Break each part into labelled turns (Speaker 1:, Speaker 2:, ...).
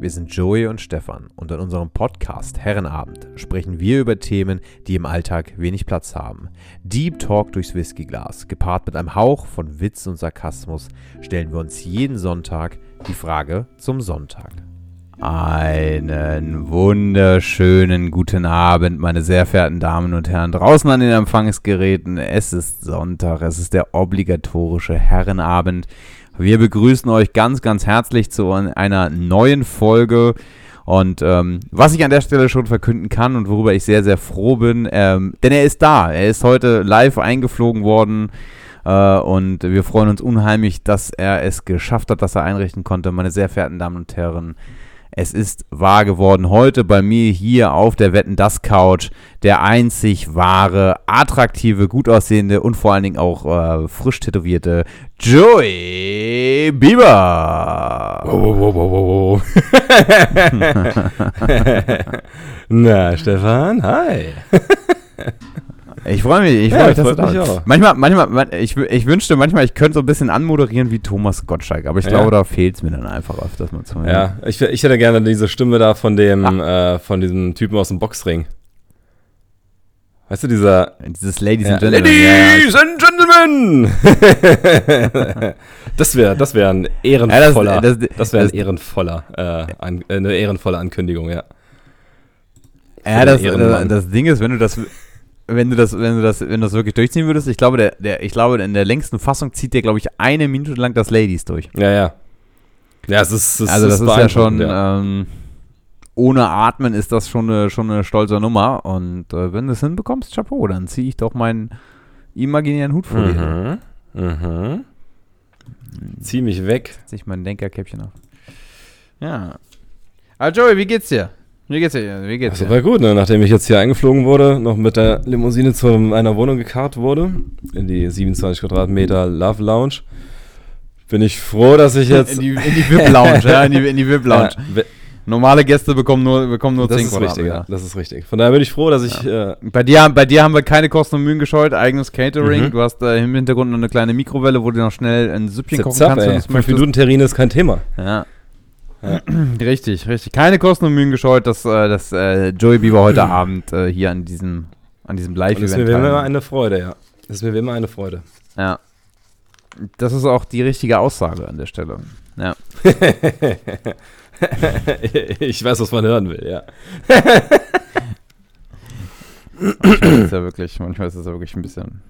Speaker 1: Wir sind Joey und Stefan und in unserem Podcast Herrenabend sprechen wir über Themen, die im Alltag wenig Platz haben. Deep Talk durchs Whiskyglas, gepaart mit einem Hauch von Witz und Sarkasmus, stellen wir uns jeden Sonntag die Frage zum Sonntag. Einen wunderschönen guten Abend, meine sehr verehrten Damen und Herren, draußen an den Empfangsgeräten. Es ist Sonntag, es ist der obligatorische Herrenabend. Wir begrüßen euch ganz, ganz herzlich zu einer neuen Folge. Und ähm, was ich an der Stelle schon verkünden kann und worüber ich sehr, sehr froh bin, ähm, denn er ist da. Er ist heute live eingeflogen worden. Äh, und wir freuen uns unheimlich, dass er es geschafft hat, dass er einrichten konnte. Meine sehr verehrten Damen und Herren, es ist wahr geworden. Heute bei mir hier auf der Wetten das Couch der einzig wahre, attraktive, gut aussehende und vor allen Dingen auch äh, frisch tätowierte Joey Bieber.
Speaker 2: Wow, wow, wow, wow, wow. Na, Stefan, hi.
Speaker 1: Ich freue mich, ich freue ja, mich, dass du da bist. Manchmal, manchmal, ich, ich wünschte manchmal, ich könnte so ein bisschen anmoderieren wie Thomas Gottschalk, aber ich ja. glaube, da fehlt es mir dann einfach öfters mal zu.
Speaker 2: Ja, ich, ich hätte gerne diese Stimme da von dem, ah. äh, von diesem Typen aus dem Boxring. Weißt du, dieser.
Speaker 1: Dieses Ladies and Gentlemen.
Speaker 2: Ladies and Gentlemen! das wäre das wär ein ehrenvoller. Ja, das, das, das wäre ein ehrenvoller, äh, an, eine ehrenvolle Ankündigung, ja.
Speaker 1: Ja, das, das Ding ist, wenn du das wenn du das, wenn du das, wenn du das wirklich durchziehen würdest, ich glaube, der, der, ich glaube, in der längsten Fassung zieht der, glaube ich, eine Minute lang das Ladies durch.
Speaker 2: Ja, ja. Ja, es ist, es
Speaker 1: also das ist, ist ja schon, ja. Ähm, ohne Atmen ist das schon eine, schon eine stolze Nummer. Und äh, wenn du es hinbekommst, Chapeau, dann ziehe ich doch meinen imaginären Hut vor dir. Mhm.
Speaker 2: Mhm. Zieh mich weg.
Speaker 1: Zieh ich mein Denkerkäppchen auf. Ja. Also Joey, wie geht's dir? Wie geht's dir? Wie geht's
Speaker 2: dir? Das war gut, ne? nachdem ich jetzt hier eingeflogen wurde, noch mit der Limousine zu einer Wohnung gekarrt wurde, in die 27 Quadratmeter Love Lounge, bin ich froh, dass ich jetzt...
Speaker 1: in die, in die VIP Lounge, ja, in die, in die VIP Lounge. Ja, Normale Gäste bekommen nur, bekommen nur
Speaker 2: das 10 ist richtig, ja. Das ist richtig. Von daher bin ich froh, dass ich. Ja.
Speaker 1: Äh bei, dir, bei dir haben wir keine Kosten und Mühen gescheut, eigenes Catering. Mhm. Du hast äh, im Hintergrund noch eine kleine Mikrowelle, wo du noch schnell ein Süppchen kochen kannst. Ey.
Speaker 2: Fünf Minuten Terrine ist kein Thema.
Speaker 1: Ja. Ja. Richtig, richtig. Keine Kosten und Mühen gescheut, dass, äh, dass äh, Joey Bieber heute Abend äh, hier an diesem, an diesem Live-Event
Speaker 2: Das ist mir immer eine Freude, ja. Das ist mir immer eine Freude.
Speaker 1: Ja. Das ist auch die richtige Aussage an der Stelle. Ja.
Speaker 2: ich weiß, was man hören will, ja.
Speaker 1: manchmal ist ja wirklich, manchmal ist es ja wirklich ein bisschen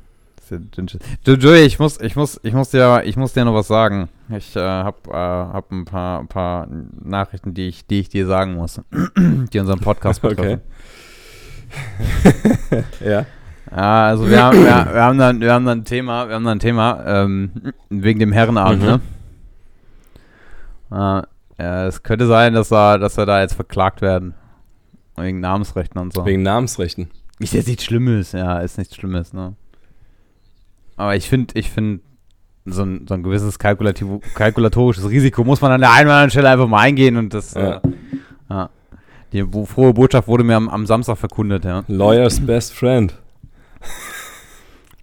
Speaker 1: Joey, ich muss, ich muss, ich muss dir, ich muss dir noch was sagen. Ich äh, habe äh, hab ein paar, ein paar Nachrichten, die ich, die ich dir sagen muss, die unseren Podcast betreffen.
Speaker 2: Okay. ja.
Speaker 1: Ja, also wir haben, wir, wir, haben dann, wir haben dann ein Thema, wir haben dann ein Thema ähm, wegen dem Herrenabend, mhm. ne? Äh, ja, es könnte sein, dass er, dass wir da jetzt verklagt werden wegen Namensrechten und so.
Speaker 2: Wegen Namensrechten.
Speaker 1: Ist jetzt nichts Schlimmes, ja, ist nichts Schlimmes, ne? Aber ich finde, ich finde, so ein, so ein gewisses kalkulatorisches Risiko muss man an der einen oder anderen Stelle einfach mal eingehen und das, ja. Äh, ja. Die frohe Botschaft wurde mir am, am Samstag verkundet, ja.
Speaker 2: Lawyer's best friend.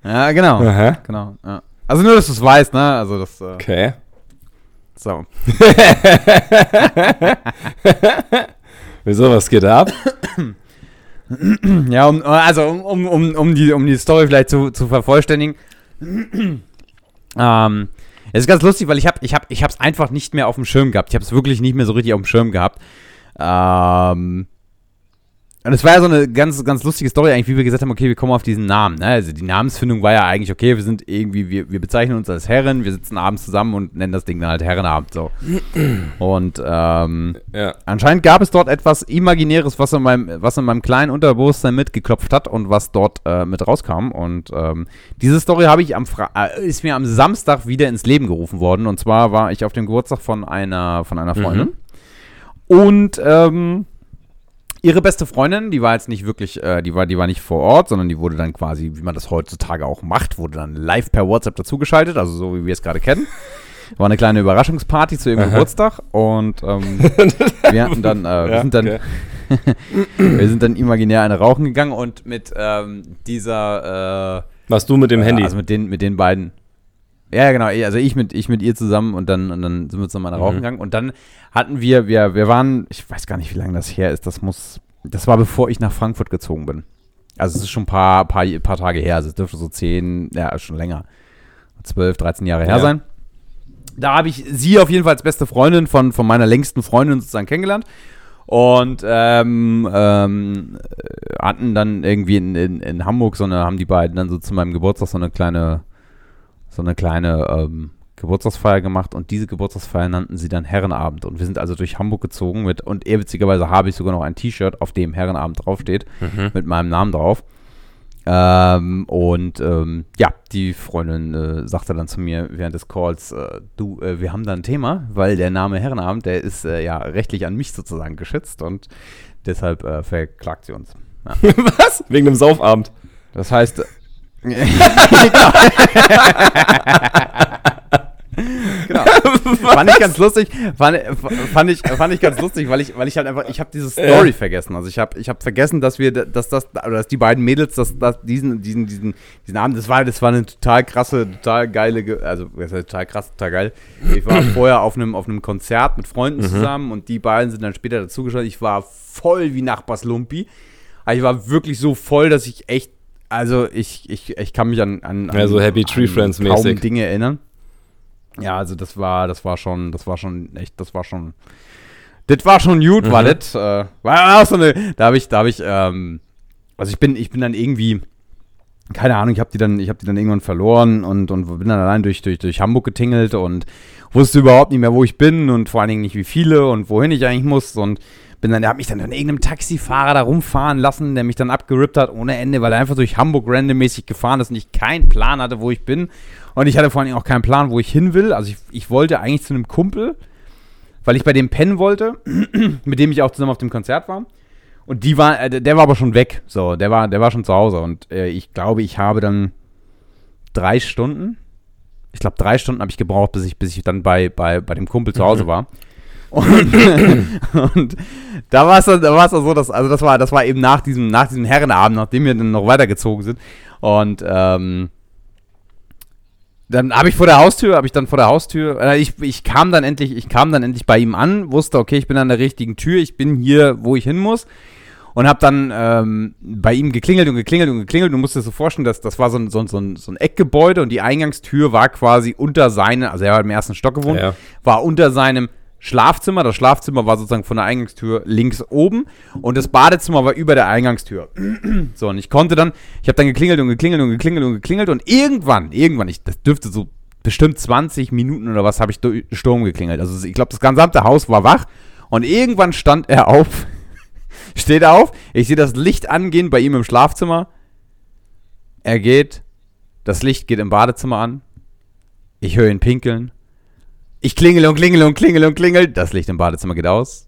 Speaker 1: Ja, genau. Aha. Genau. Ja. Also nur, dass du es weißt, ne? Also das. Äh,
Speaker 2: okay.
Speaker 1: So.
Speaker 2: Wieso, was geht ab?
Speaker 1: ja, um, also um, um, um, die, um die Story vielleicht zu, zu vervollständigen ähm, es ist ganz lustig, weil ich habe ich hab, ich es einfach nicht mehr auf dem Schirm gehabt. Ich habe es wirklich nicht mehr so richtig auf dem Schirm gehabt. Ähm, und es war ja so eine ganz, ganz lustige Story eigentlich, wie wir gesagt haben, okay, wir kommen auf diesen Namen. Ne? Also die Namensfindung war ja eigentlich, okay, wir sind irgendwie, wir, wir bezeichnen uns als Herren, wir sitzen abends zusammen und nennen das Ding dann halt Herrenabend so. Und ähm, ja. anscheinend gab es dort etwas Imaginäres, was in meinem, was in meinem kleinen Unterbewusstsein mitgeklopft hat und was dort äh, mit rauskam. Und ähm, diese Story habe ich am Fra äh, ist mir am Samstag wieder ins Leben gerufen worden. Und zwar war ich auf dem Geburtstag von einer, von einer Freundin. Mhm. Und ähm, ihre beste Freundin, die war jetzt nicht wirklich, äh, die war, die war nicht vor Ort, sondern die wurde dann quasi, wie man das heutzutage auch macht, wurde dann live per WhatsApp dazugeschaltet, also so wie wir es gerade kennen. War eine kleine Überraschungsparty zu ihrem Aha. Geburtstag und ähm, wir hatten dann, äh, wir ja, sind dann, okay. wir sind dann imaginär eine rauchen gegangen und mit ähm, dieser,
Speaker 2: äh, Warst du mit dem
Speaker 1: äh,
Speaker 2: Handy?
Speaker 1: Also mit den, mit den beiden. Ja, genau. Also ich mit, ich mit ihr zusammen und dann, und dann sind wir zusammen rauchen
Speaker 2: Mhm.
Speaker 1: gegangen. Und dann hatten wir, wir, wir waren, ich weiß gar nicht, wie lange das her ist. Das muss, das war bevor ich nach Frankfurt gezogen bin. Also es ist schon ein paar, paar, paar Tage her. Also es dürfte so zehn, ja, schon länger. 12, 13 Jahre her
Speaker 2: Ja.
Speaker 1: sein. Da habe ich sie auf jeden Fall als beste Freundin von, von meiner längsten Freundin sozusagen kennengelernt. Und ähm, ähm, äh, hatten dann irgendwie in, in, in Hamburg so eine, haben die beiden dann so zu meinem Geburtstag so eine kleine, so eine kleine ähm, Geburtstagsfeier gemacht und diese Geburtstagsfeier nannten sie dann Herrenabend. Und wir sind also durch Hamburg gezogen mit, und eher witzigerweise habe ich sogar noch ein T-Shirt, auf dem Herrenabend draufsteht, mit meinem Namen drauf. Ähm, und ähm, ja, die Freundin äh, sagte dann zu mir während des Calls, äh, du, äh, wir haben da ein Thema, weil der Name Herrenabend, der ist äh, ja rechtlich an mich sozusagen geschützt und deshalb äh, verklagt sie uns. Ja.
Speaker 2: Was? Wegen dem Saufabend.
Speaker 1: Das heißt, genau. fand ich ganz lustig, fand, fand, ich, fand ich ganz lustig, weil ich, weil ich halt einfach, ich habe diese Story
Speaker 2: Ja.
Speaker 1: vergessen. Also ich habe ich hab vergessen, dass wir, dass das, oder dass die beiden Mädels, dass, dass diesen, diesen, diesen, diesen Abend, das war, das war eine total krasse, total geile, Ge- also total krass, total geil. Ich war vorher auf einem, auf einem Konzert mit Freunden zusammen und die beiden sind dann später dazugeschaut. Ich war voll wie Nachbarslumpi. Aber ich war wirklich so voll, dass ich echt, also ich, ich, ich kann mich an, an, an
Speaker 2: Ja, so Happy Tree
Speaker 1: an
Speaker 2: Friends
Speaker 1: kaum
Speaker 2: mäßig.
Speaker 1: Dinge erinnern. Ja, also das war, das war schon, das war schon echt, das war schon, das war schon gut,
Speaker 2: Mhm.
Speaker 1: war das. Äh, war auch so eine, da habe ich, da habe ich, ähm, also ich bin, ich bin dann irgendwie, keine Ahnung, ich habe die dann, ich habe die dann irgendwann verloren und, und bin dann allein durch, durch, durch Hamburg getingelt und wusste überhaupt nicht mehr, wo ich bin und vor allen Dingen nicht wie viele und wohin ich eigentlich muss und bin dann, der hat mich dann an irgendeinem Taxifahrer da rumfahren lassen, der mich dann abgerippt hat ohne Ende, weil er einfach durch Hamburg randommäßig gefahren ist und ich keinen Plan hatte, wo ich bin. Und ich hatte vor allen Dingen auch keinen Plan, wo ich hin will. Also ich, ich wollte eigentlich zu einem Kumpel, weil ich bei dem pennen wollte, mit dem ich auch zusammen auf dem Konzert war. Und die war, äh, der war aber schon weg. So, der war, der war schon zu Hause. Und äh, ich glaube, ich habe dann drei Stunden, ich glaube, drei Stunden habe ich gebraucht, bis ich, bis ich dann bei, bei, bei dem Kumpel zu Hause war. Und, und da war es dann, da war es dann so, dass, also das war, das war eben nach diesem, nach diesem Herrenabend, nachdem wir dann noch weitergezogen sind. Und ähm, dann habe ich vor der Haustür, habe ich dann vor der Haustür, äh, ich, ich kam dann endlich, ich kam dann endlich bei ihm an, wusste, okay, ich bin an der richtigen Tür, ich bin hier, wo ich hin muss. Und habe dann ähm, bei ihm geklingelt und geklingelt und geklingelt. Du musst dir so vorstellen, dass das war so ein, so, ein, so, ein, so ein Eckgebäude und die Eingangstür war quasi unter seinem, also er hat im ersten Stock gewohnt,
Speaker 2: Ja.
Speaker 1: war unter seinem Schlafzimmer. Das Schlafzimmer war sozusagen von der Eingangstür links oben und das Badezimmer war über der Eingangstür. so, und ich konnte dann, ich habe dann geklingelt und geklingelt und geklingelt und geklingelt und irgendwann, irgendwann, ich, das dürfte so bestimmt 20 Minuten oder was, habe ich durch Sturm geklingelt. Also ich glaube, das gesamte Haus war wach und irgendwann stand er auf, steht auf, ich sehe das Licht angehen bei ihm im Schlafzimmer. Er geht, das Licht geht im Badezimmer an. Ich höre ihn pinkeln. Ich klingel und klingel und klingel und klingel. Das Licht im Badezimmer geht aus.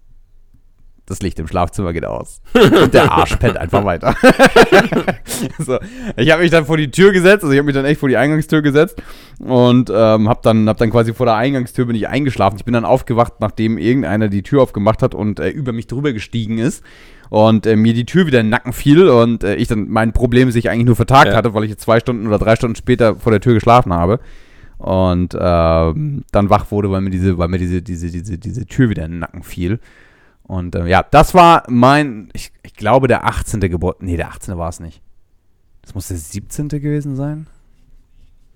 Speaker 1: Das Licht im Schlafzimmer geht aus. Und der Arsch pennt einfach weiter. so, ich habe mich dann vor die Tür gesetzt, also ich habe mich dann echt vor die Eingangstür gesetzt und ähm, habe dann, hab dann quasi vor der Eingangstür bin ich eingeschlafen. Ich bin dann aufgewacht, nachdem irgendeiner die Tür aufgemacht hat und äh, über mich drüber gestiegen ist und äh, mir die Tür wieder in den Nacken fiel und äh, ich dann mein Problem sich eigentlich nur vertagt
Speaker 2: Ja.
Speaker 1: hatte, weil ich jetzt zwei Stunden oder drei Stunden später vor der Tür geschlafen habe und ähm, dann wach wurde, weil mir diese, weil mir diese, diese, diese, diese Tür wieder in den Nacken fiel. Und ähm, ja, das war mein, ich, ich glaube, der 18. Geburt. Nee, der 18. war es nicht. Das muss der 17. gewesen sein.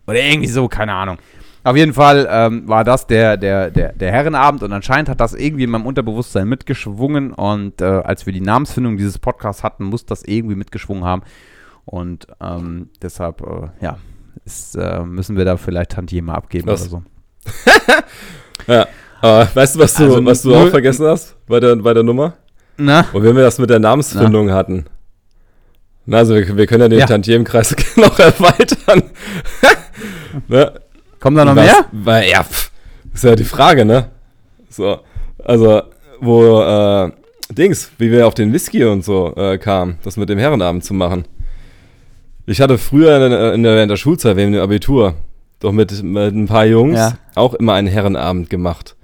Speaker 1: Oder irgendwie so, keine Ahnung. Auf jeden Fall ähm, war das der, der, der, der Herrenabend und anscheinend hat das irgendwie in meinem Unterbewusstsein mitgeschwungen und äh, als wir die Namensfindung dieses Podcasts hatten, muss das irgendwie mitgeschwungen haben. Und ähm, deshalb, äh, ja, ist, äh, müssen wir da vielleicht Tantieme abgeben
Speaker 2: Was?
Speaker 1: oder so.
Speaker 2: Ja. Aber weißt du, was du,
Speaker 1: Also
Speaker 2: was du auch vergessen hast bei der, bei der Nummer?
Speaker 1: Na?
Speaker 2: Und wenn wir das mit der Namensfindung hatten. Na, also wir, wir können ja den
Speaker 1: Ja.
Speaker 2: Tantiemenkreis noch erweitern. ne?
Speaker 1: Kommen da noch
Speaker 2: Was-
Speaker 1: mehr?
Speaker 2: Weil, ja, pff, ist ja die Frage, ne? So, also, wo, äh, Dings, wie wir auf den Whisky und so äh, kamen, das mit dem Herrenabend zu machen. Ich hatte früher in der, in der, in der Schulzeit, während dem Abitur, doch mit, mit ein paar Jungs
Speaker 1: Ja.
Speaker 2: auch immer einen Herrenabend gemacht.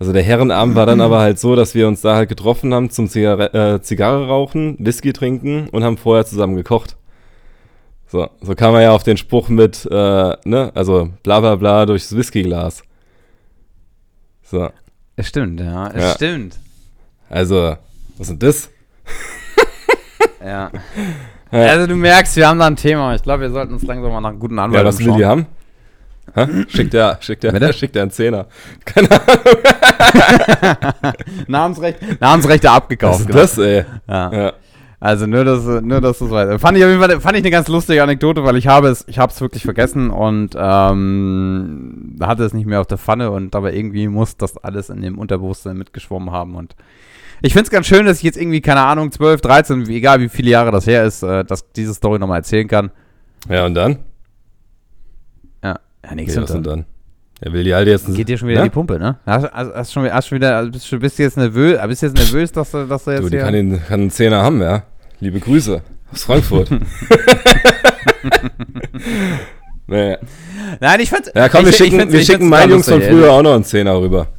Speaker 2: Also der Herrenabend war dann aber halt so, dass wir uns da halt getroffen haben zum Zigarre äh, Zigarre rauchen, Whisky trinken und haben vorher zusammen gekocht. So, so kam er ja auf den Spruch mit, äh, ne, also bla bla bla durchs Whiskyglas. So,
Speaker 1: Es stimmt, ja. Es
Speaker 2: Ja.
Speaker 1: stimmt.
Speaker 2: also, was ist denn das?
Speaker 1: Ja.
Speaker 2: Ja.
Speaker 1: Also du merkst, wir haben da ein Thema. Ich glaube, wir sollten uns langsam mal nach einem guten Anwalt
Speaker 2: Ja, was will die haben? Hä? Schickt der, schickt
Speaker 1: Bitte?
Speaker 2: schickt der einen Zehner. Keine Ahnung,
Speaker 1: Namensrecht, Namensrechte
Speaker 2: was
Speaker 1: abgekauft.
Speaker 2: ist das, ey?
Speaker 1: Ja.
Speaker 2: Ja.
Speaker 1: Also nur, dass, nur, dass du es weißt. Fand ich auf jeden Fall, fand ich eine ganz lustige Anekdote, weil ich habe es, ich habe es wirklich vergessen und ähm, hatte es nicht mehr auf der Pfanne und aber irgendwie muss das alles in dem Unterbewusstsein mitgeschwommen haben und ich finde es ganz schön, dass ich jetzt irgendwie, keine Ahnung, 12, 13, wie- egal wie viele Jahre das her ist, äh, dass diese Story nochmal erzählen kann.
Speaker 2: ja, und dann?
Speaker 1: Ja, ja nichts
Speaker 2: Okay, denn dann? Er will die halt jetzt...
Speaker 1: Geht dir schon wieder
Speaker 2: Ja?
Speaker 1: die Pumpe, ne? Hast, hast, hast schon, hast schon wieder, also bist, du- bist jetzt nervös, bist du jetzt nervös, dass du, dass du jetzt
Speaker 2: Du, die
Speaker 1: hier...
Speaker 2: kann, den, kann einen Zehner haben, ja. Liebe Grüße aus Frankfurt. nee.
Speaker 1: Nein, ich fand's...
Speaker 2: Ja, komm,
Speaker 1: ich,
Speaker 2: wir schicken, wir schicken meinen Jungs von früher auch noch einen Zehner rüber.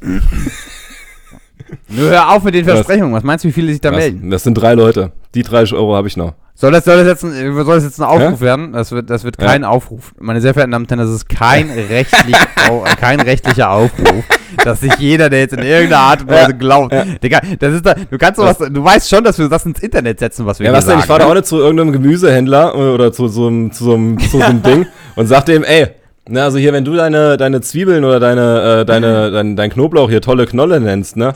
Speaker 1: Nur hör auf mit den? Versprechungen. Was meinst du, wie viele sich da
Speaker 2: Das,
Speaker 1: melden?
Speaker 2: das sind drei Leute. Die 30 Euro habe ich noch.
Speaker 1: Soll das, soll das, jetzt, ein, soll das jetzt ein Aufruf
Speaker 2: Hä?
Speaker 1: werden? Das wird, das wird
Speaker 2: Ja.
Speaker 1: kein Aufruf. Meine sehr verehrten Damen und Herren, das ist kein, rechtlich, au, äh, kein rechtlicher Aufruf, dass sich jeder, der jetzt in irgendeiner Art und Weise
Speaker 2: Ja.
Speaker 1: glaubt,
Speaker 2: Ja.
Speaker 1: Digga, das ist da, du kannst sowas, du weißt schon, dass wir das ins Internet setzen, was wir
Speaker 2: Ja,
Speaker 1: hier
Speaker 2: was denn?
Speaker 1: sagen.
Speaker 2: Ich fahre da
Speaker 1: ne?
Speaker 2: auch nicht zu irgendeinem Gemüsehändler oder zu so einem, zu so einem, zu so einem Ding und sag dem, ey, na, also hier, wenn du deine, deine Zwiebeln oder deine, äh, deine, dein, dein Knoblauch hier tolle Knolle nennst, ne?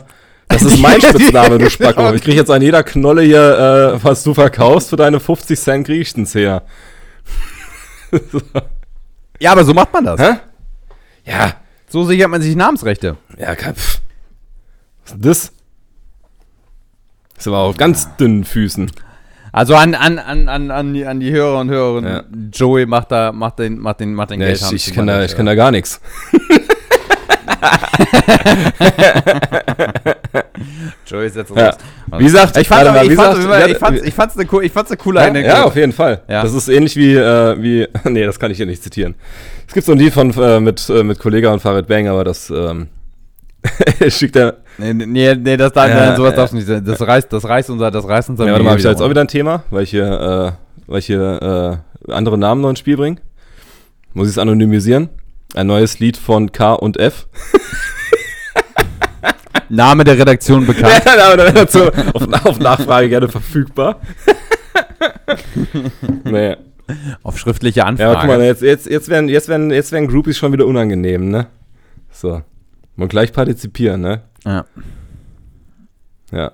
Speaker 2: Das ist mein Spitzname, du Spacko. Ich krieg jetzt an jeder Knolle hier, äh, was du verkaufst, für deine 50 Cent ich einen Zehner.
Speaker 1: Ja, aber so macht man das.
Speaker 2: Hä? Ja,
Speaker 1: So sichert man sich Namensrechte.
Speaker 2: ja, kein, pff. Was ist denn das? Ist aber auf ganz dünnen Füßen.
Speaker 1: Also an, an, an, an, an, die, an die Hörer und Hörerinnen,
Speaker 2: Ja.
Speaker 1: Joey macht da, macht den, macht den, macht den
Speaker 2: Ja, ich,
Speaker 1: Geldhahn
Speaker 2: ich, kann da, ich kann da gar nichts.
Speaker 1: Joey setzt
Speaker 2: Ja.
Speaker 1: raus.
Speaker 2: Wie gesagt,
Speaker 1: Ich fand's,
Speaker 2: warte mal,
Speaker 1: ich fand's eine, coole
Speaker 2: Ja,
Speaker 1: Anekdote.
Speaker 2: ja, auf jeden Fall.
Speaker 1: Ja.
Speaker 2: Das ist ähnlich wie, äh, wie, nee, das kann ich hier nicht zitieren. Es gibt so ein Lied von, äh, mit, äh, mit Kollega und Farid Bang, aber das, ähm, schickt er,
Speaker 1: Nee, nee, nee das, darf,
Speaker 2: Ja,
Speaker 1: nein, sowas
Speaker 2: ja.
Speaker 1: darfst du nicht. Das reißt, das reißt unser, das reißt unser
Speaker 2: ja, warte mal, hab ich da jetzt auch wieder ein Thema, weil ich hier, äh, weil ich hier, äh, andere Namen noch ins Spiel bringe. Muss ich es anonymisieren? Ein neues Lied von K und F.
Speaker 1: Name der Redaktion bekannt.
Speaker 2: Ja, aber dann dazu auf, auf Nachfrage gerne verfügbar. nee.
Speaker 1: Auf schriftliche
Speaker 2: Ja,
Speaker 1: Anfrage.
Speaker 2: aber guck mal, jetzt, jetzt, jetzt, werden, jetzt, werden, jetzt werden Groupies schon wieder unangenehm, ne? So. Und gleich partizipieren, ne?
Speaker 1: ja.
Speaker 2: Ja.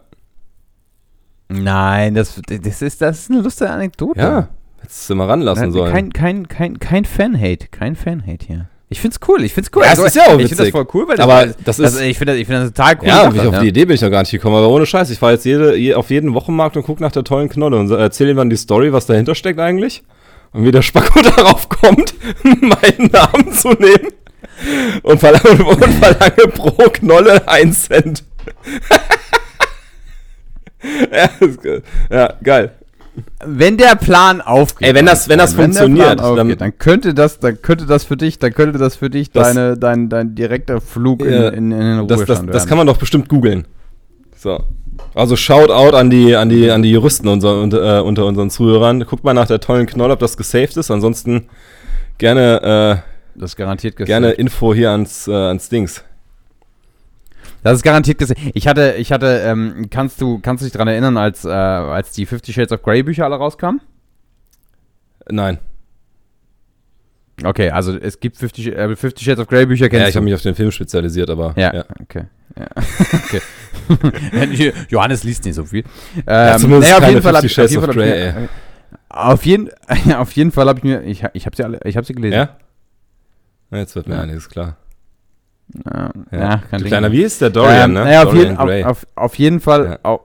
Speaker 1: Nein, das, das, ist, das ist eine lustige Anekdote.
Speaker 2: Ja, hättest du mal ranlassen sollen.
Speaker 1: Kein, kein, kein, kein Fan-Hate. Kein Fan-Hate hier. Ich find's cool, ich find's cool.
Speaker 2: Ja, es ist ja auch
Speaker 1: Ich find das
Speaker 2: witzig.
Speaker 1: voll cool, weil
Speaker 2: Aber
Speaker 1: das,
Speaker 2: das
Speaker 1: das,
Speaker 2: ist-
Speaker 1: ich finde das, ich find das total cool.
Speaker 2: ja,
Speaker 1: Sache,
Speaker 2: ich auf die Idee bin ich noch gar nicht gekommen, aber ohne Scheiß. Ich fahre jetzt jede, je, auf jeden Wochenmarkt und gucke nach der tollen Knolle und erzähle ihm dann die Story, was dahinter steckt eigentlich. Und wie der Spacko darauf kommt, meinen Namen zu nehmen. Und verlange, und verlange pro Knolle 1 Cent. ja, ja, geil.
Speaker 1: Wenn der Plan aufgeht.
Speaker 2: Ey, wenn das- wenn das
Speaker 1: der
Speaker 2: funktioniert,
Speaker 1: aufgeht,
Speaker 2: dann-
Speaker 1: dann, könnte das, dann könnte das für dich, dann könnte das für dich
Speaker 2: Das-
Speaker 1: deine, dein, dein direkter Flug in, in, in den
Speaker 2: Das,
Speaker 1: Ruhestand
Speaker 2: das, das
Speaker 1: werden.
Speaker 2: kann man doch bestimmt googeln. So. Also Shoutout an die, an die, an die Juristen unser, unter, äh, unter unseren Zuhörern. Guckt mal nach der tollen Knoll, ob das gesaved ist. Ansonsten gerne,
Speaker 1: Das ist garantiert
Speaker 2: äh,
Speaker 1: gesaved.
Speaker 2: gerne Info hier ans, äh, ans Dings.
Speaker 1: Das ist garantiert gesaved. Ich hatte, ich hatte, ähm, kannst du, kannst du dich daran erinnern, als, äh, als die Fifty Shades of Grey Bücher alle rauskamen?
Speaker 2: Nein.
Speaker 1: Okay, also es gibt Fifty, Sh- äh, Fifty Shades of Grey Bücher,
Speaker 2: Ja,
Speaker 1: kennst
Speaker 2: ich
Speaker 1: du?
Speaker 2: habe mich auf den Film spezialisiert, aber
Speaker 1: Ja,
Speaker 2: ja.
Speaker 1: okay. Ja. okay. Johannes liest nicht so viel.
Speaker 2: Ja,
Speaker 1: Ähm,
Speaker 2: zumindest
Speaker 1: naja, auf jeden Fall hab-
Speaker 2: 50
Speaker 1: auf
Speaker 2: Shades
Speaker 1: jeden
Speaker 2: of
Speaker 1: ich
Speaker 2: Grey,
Speaker 1: mir- Auf jeden, auf jeden Fall habe ich mir, ich, ich habe sie alle, ich habe sie gelesen.
Speaker 2: Ja? Jetzt wird mir
Speaker 1: Ja.
Speaker 2: einiges klar.
Speaker 1: Ja,
Speaker 2: Ja.
Speaker 1: kein
Speaker 2: kleiner, wie ist der Dorian,
Speaker 1: ähm,
Speaker 2: ne?
Speaker 1: Naja, auf, jeden, auf, auf, auf jeden Fall.
Speaker 2: Ja.
Speaker 1: Au,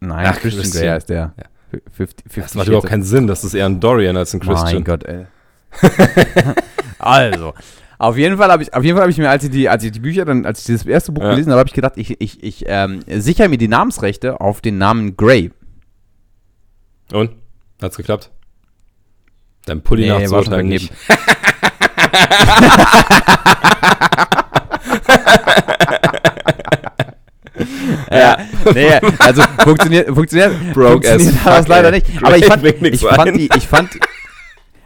Speaker 1: nein,
Speaker 2: Ach,
Speaker 1: Christian,
Speaker 2: Christian.
Speaker 1: Grey heißt der.
Speaker 2: Ja.
Speaker 1: 50, 50
Speaker 2: das macht überhaupt keinen Sinn. Das ist eher ein Dorian als ein Christian.
Speaker 1: Mein Gott, ey. also, auf jeden Fall habe ich, auf jeden Fall habe ich mir, als ich die, als ich die Bücher dann, als ich dieses erste Buch
Speaker 2: Ja.
Speaker 1: gelesen habe, habe ich gedacht, ich, ich, ich ähm, sichere mir die Namensrechte auf den Namen Grey.
Speaker 2: Und? Hat's geklappt? Dein Pulli
Speaker 1: Nee, war schon
Speaker 2: nachzuurteilen nicht.
Speaker 1: Ja, nee, also funktioniert, funktioniert,
Speaker 2: Broke
Speaker 1: funktioniert das leider nicht. Aber ich fand, ich fand die, ich fand,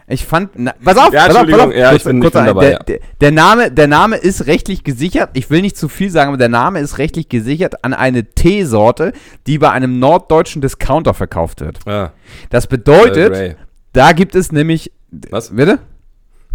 Speaker 1: Ich fand, na, pass auf,
Speaker 2: Ja,
Speaker 1: pass auf,
Speaker 2: Entschuldigung, ja, ich
Speaker 1: kurz-
Speaker 2: bin-
Speaker 1: kurz ein-
Speaker 2: dabei,
Speaker 1: der,
Speaker 2: ja.
Speaker 1: der, Name, der Name ist rechtlich gesichert. Ich will nicht zu viel sagen, aber der Name ist rechtlich gesichert an eine Teesorte, die bei einem norddeutschen Discounter verkauft wird.
Speaker 2: Ah,
Speaker 1: Das bedeutet, da gibt es nämlich.
Speaker 2: Was?
Speaker 1: Bitte?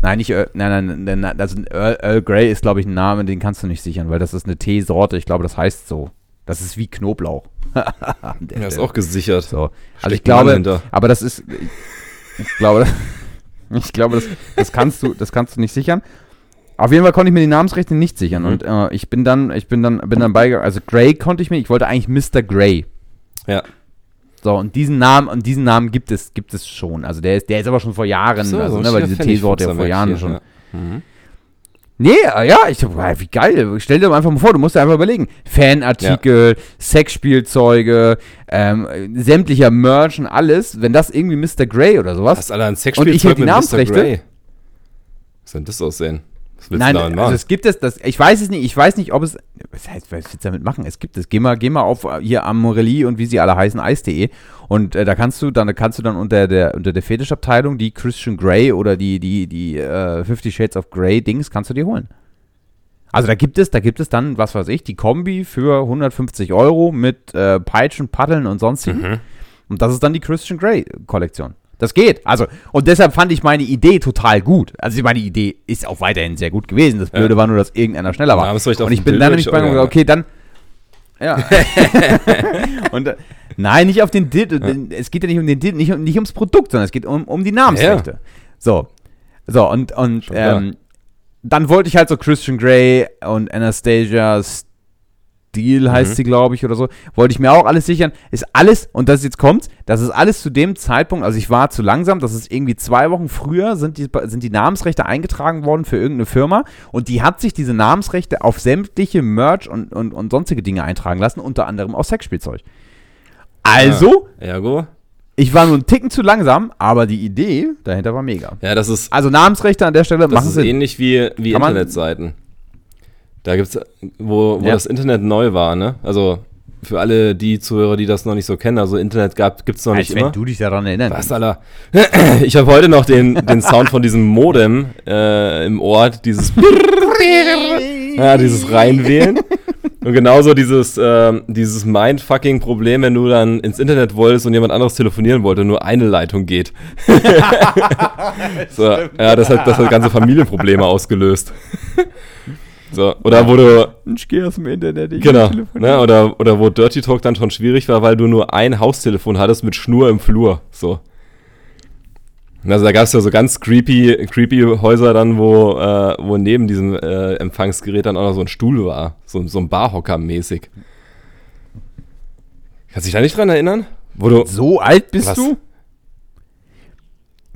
Speaker 1: Nein, nicht Earl, nein, nein, nein, nein, also Earl, Earl Grey ist, glaube ich, ein Name, den kannst du nicht sichern, weil das ist eine Teesorte. Ich glaube, das heißt so. Das ist wie Knoblauch. Der
Speaker 2: Ja, ist auch gesichert.
Speaker 1: So. Also ich glaube, aber das ist, ich, ich glaube, ich glaube, das, das kannst du, das kannst du nicht sichern. Auf jeden Fall konnte ich mir die Namensrechte nicht sichern
Speaker 2: Mhm.
Speaker 1: und äh, ich bin dann, ich bin dann, bin dann bei, also Grey konnte ich mir, ich wollte eigentlich Mr. Grey.
Speaker 2: Ja.
Speaker 1: So und diesen Namen und diesen Namen gibt es, gibt es schon. Also der ist, der ist aber schon vor Jahren,
Speaker 2: So,
Speaker 1: also
Speaker 2: so
Speaker 1: ne, weil diese Teesorte ja vor Jahren
Speaker 2: hier,
Speaker 1: schon.
Speaker 2: ja. Mhm.
Speaker 1: Nee, äh, ja, ich hab, wie geil. Stell dir doch einfach mal vor, du musst dir einfach überlegen. Fanartikel, Sexspielzeuge, ähm, sämtlicher Merch und alles, wenn das irgendwie Mr. Grey oder sowas.
Speaker 2: Was, Alter, ein
Speaker 1: Und ich
Speaker 2: Sexspielzeug
Speaker 1: hätte die. Namensrechte.
Speaker 2: Grey. Was soll denn das aussehen? Was willst
Speaker 1: Nein,
Speaker 2: du damit
Speaker 1: also es gibt es, das, ich weiß es nicht, ich weiß nicht, ob es, was heißt, was willst du damit machen? Es gibt es, geh mal, geh mal auf äh, hier Amorelli und wie sie alle heißen, Eis.de und äh, da kannst du dann, da kannst du dann unter der, unter der Fetischabteilung die Christian Grey oder die, die, die äh, Fifty Shades of Grey Dings kannst du dir holen. Also da gibt es, da gibt es dann, was weiß ich, die Kombi für 150 Euro mit äh, Peitschen, Paddeln und sonstigen.
Speaker 2: Mhm.
Speaker 1: Und das ist dann die Christian Grey Kollektion. Das geht. Also, und deshalb fand ich meine Idee total gut. Also, meine Idee ist auch weiterhin sehr gut gewesen. Das Blöde
Speaker 2: Ja.
Speaker 1: war nur, dass irgendeiner schneller war. Und ich bin dann nämlich
Speaker 2: ich
Speaker 1: bei mir okay, dann. Ja. und äh, nein, nicht auf den Dit. Es geht ja nicht um den Dit, nicht, nicht ums Produkt, sondern es geht um, um die Namensrechte. So. So, und, und ähm, dann wollte ich halt so Christian Grey und Anastasia Steele heißt
Speaker 2: Mhm.
Speaker 1: sie, glaube ich, oder so. Wollte ich mir auch alles sichern. Ist alles, und das jetzt kommt, das ist alles zu dem Zeitpunkt, also ich war zu langsam, das ist irgendwie zwei Wochen früher, sind die, sind die Namensrechte eingetragen worden für irgendeine Firma und die hat sich diese Namensrechte auf sämtliche Merch und, und, und sonstige Dinge eintragen lassen, unter anderem auf Sexspielzeug. Also,
Speaker 2: Ergo?
Speaker 1: ich war nur einen Ticken zu langsam, aber die Idee dahinter war mega.
Speaker 2: Ja, das ist,
Speaker 1: Also Namensrechte an der Stelle
Speaker 2: das ist
Speaker 1: Sinn.
Speaker 2: ähnlich wie, wie
Speaker 1: Kann man-
Speaker 2: Internetseiten. Da gibt's, wo, wo
Speaker 1: Ja.
Speaker 2: das Internet neu war, ne? Also für alle die Zuhörer, die das noch nicht so kennen, also Internet gab, gibt's noch
Speaker 1: Als
Speaker 2: nicht
Speaker 1: wenn
Speaker 2: immer.
Speaker 1: du dich daran erinnern
Speaker 2: Was, Alter? Ich habe heute noch den, den Sound von diesem Modem äh, im Ort, dieses ja, dieses Reinwählen. Und genauso dieses, ähm, dieses Mindfucking-Problem, wenn du dann ins Internet wolltest und jemand anderes telefonieren wollte und nur eine Leitung geht. so, ja, das hat, das hat ganze Familienprobleme ausgelöst. So, oder wo du,
Speaker 1: Ich gehe aus dem Internet. ich
Speaker 2: genau, ne, oder, oder wo Dirty Talk dann schon schwierig war, weil du nur ein Haustelefon hattest mit Schnur im Flur. So. Also da gab es ja so ganz creepy, creepy Häuser dann, wo, äh, wo neben diesem äh, Empfangsgerät dann auch noch so ein Stuhl war. So, so ein Barhocker mäßig. Kannst du dich da nicht dran erinnern? Wo du,
Speaker 1: So alt bist
Speaker 2: Was?
Speaker 1: du?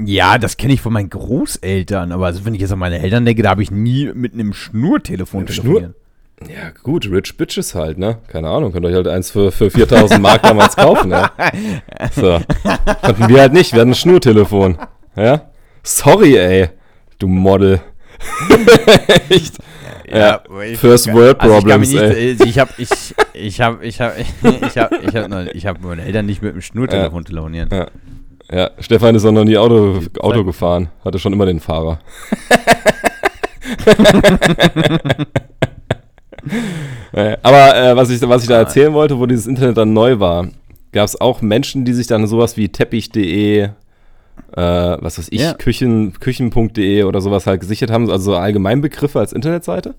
Speaker 1: Ja, das kenne ich von meinen Großeltern, aber also wenn ich jetzt an meine Eltern denke, da habe ich nie mit einem Schnurtelefon telefoniert.
Speaker 2: ja gut, Rich Bitches halt, ne? Keine Ahnung, könnt euch halt eins für, für 4000 Mark damals kaufen, ja. So. Konnten wir halt nicht, wir hatten ein Schnurtelefon. Ja? Sorry, ey, du Model. Echt. Ja,
Speaker 1: ich-
Speaker 2: First World
Speaker 1: Also ich kann
Speaker 2: Problems,
Speaker 1: nicht, äh, ich habe ich ich habe ich habe ich habe ich habe ich habe meine Eltern nicht mit dem Schnurtelefon telefoniert.
Speaker 2: Ja. Ja, Stefan ist auch noch nie Auto, Auto gefahren. Hatte schon immer den Fahrer. Aber äh, was, ich, was ich da erzählen wollte, wo dieses Internet dann neu war, gab es auch Menschen, die sich dann sowas wie teppich.de, äh, was weiß ich,
Speaker 1: Ja.
Speaker 2: Küchen, Küchen.de oder sowas halt gesichert haben, also so Allgemeinbegriffe als Internetseite.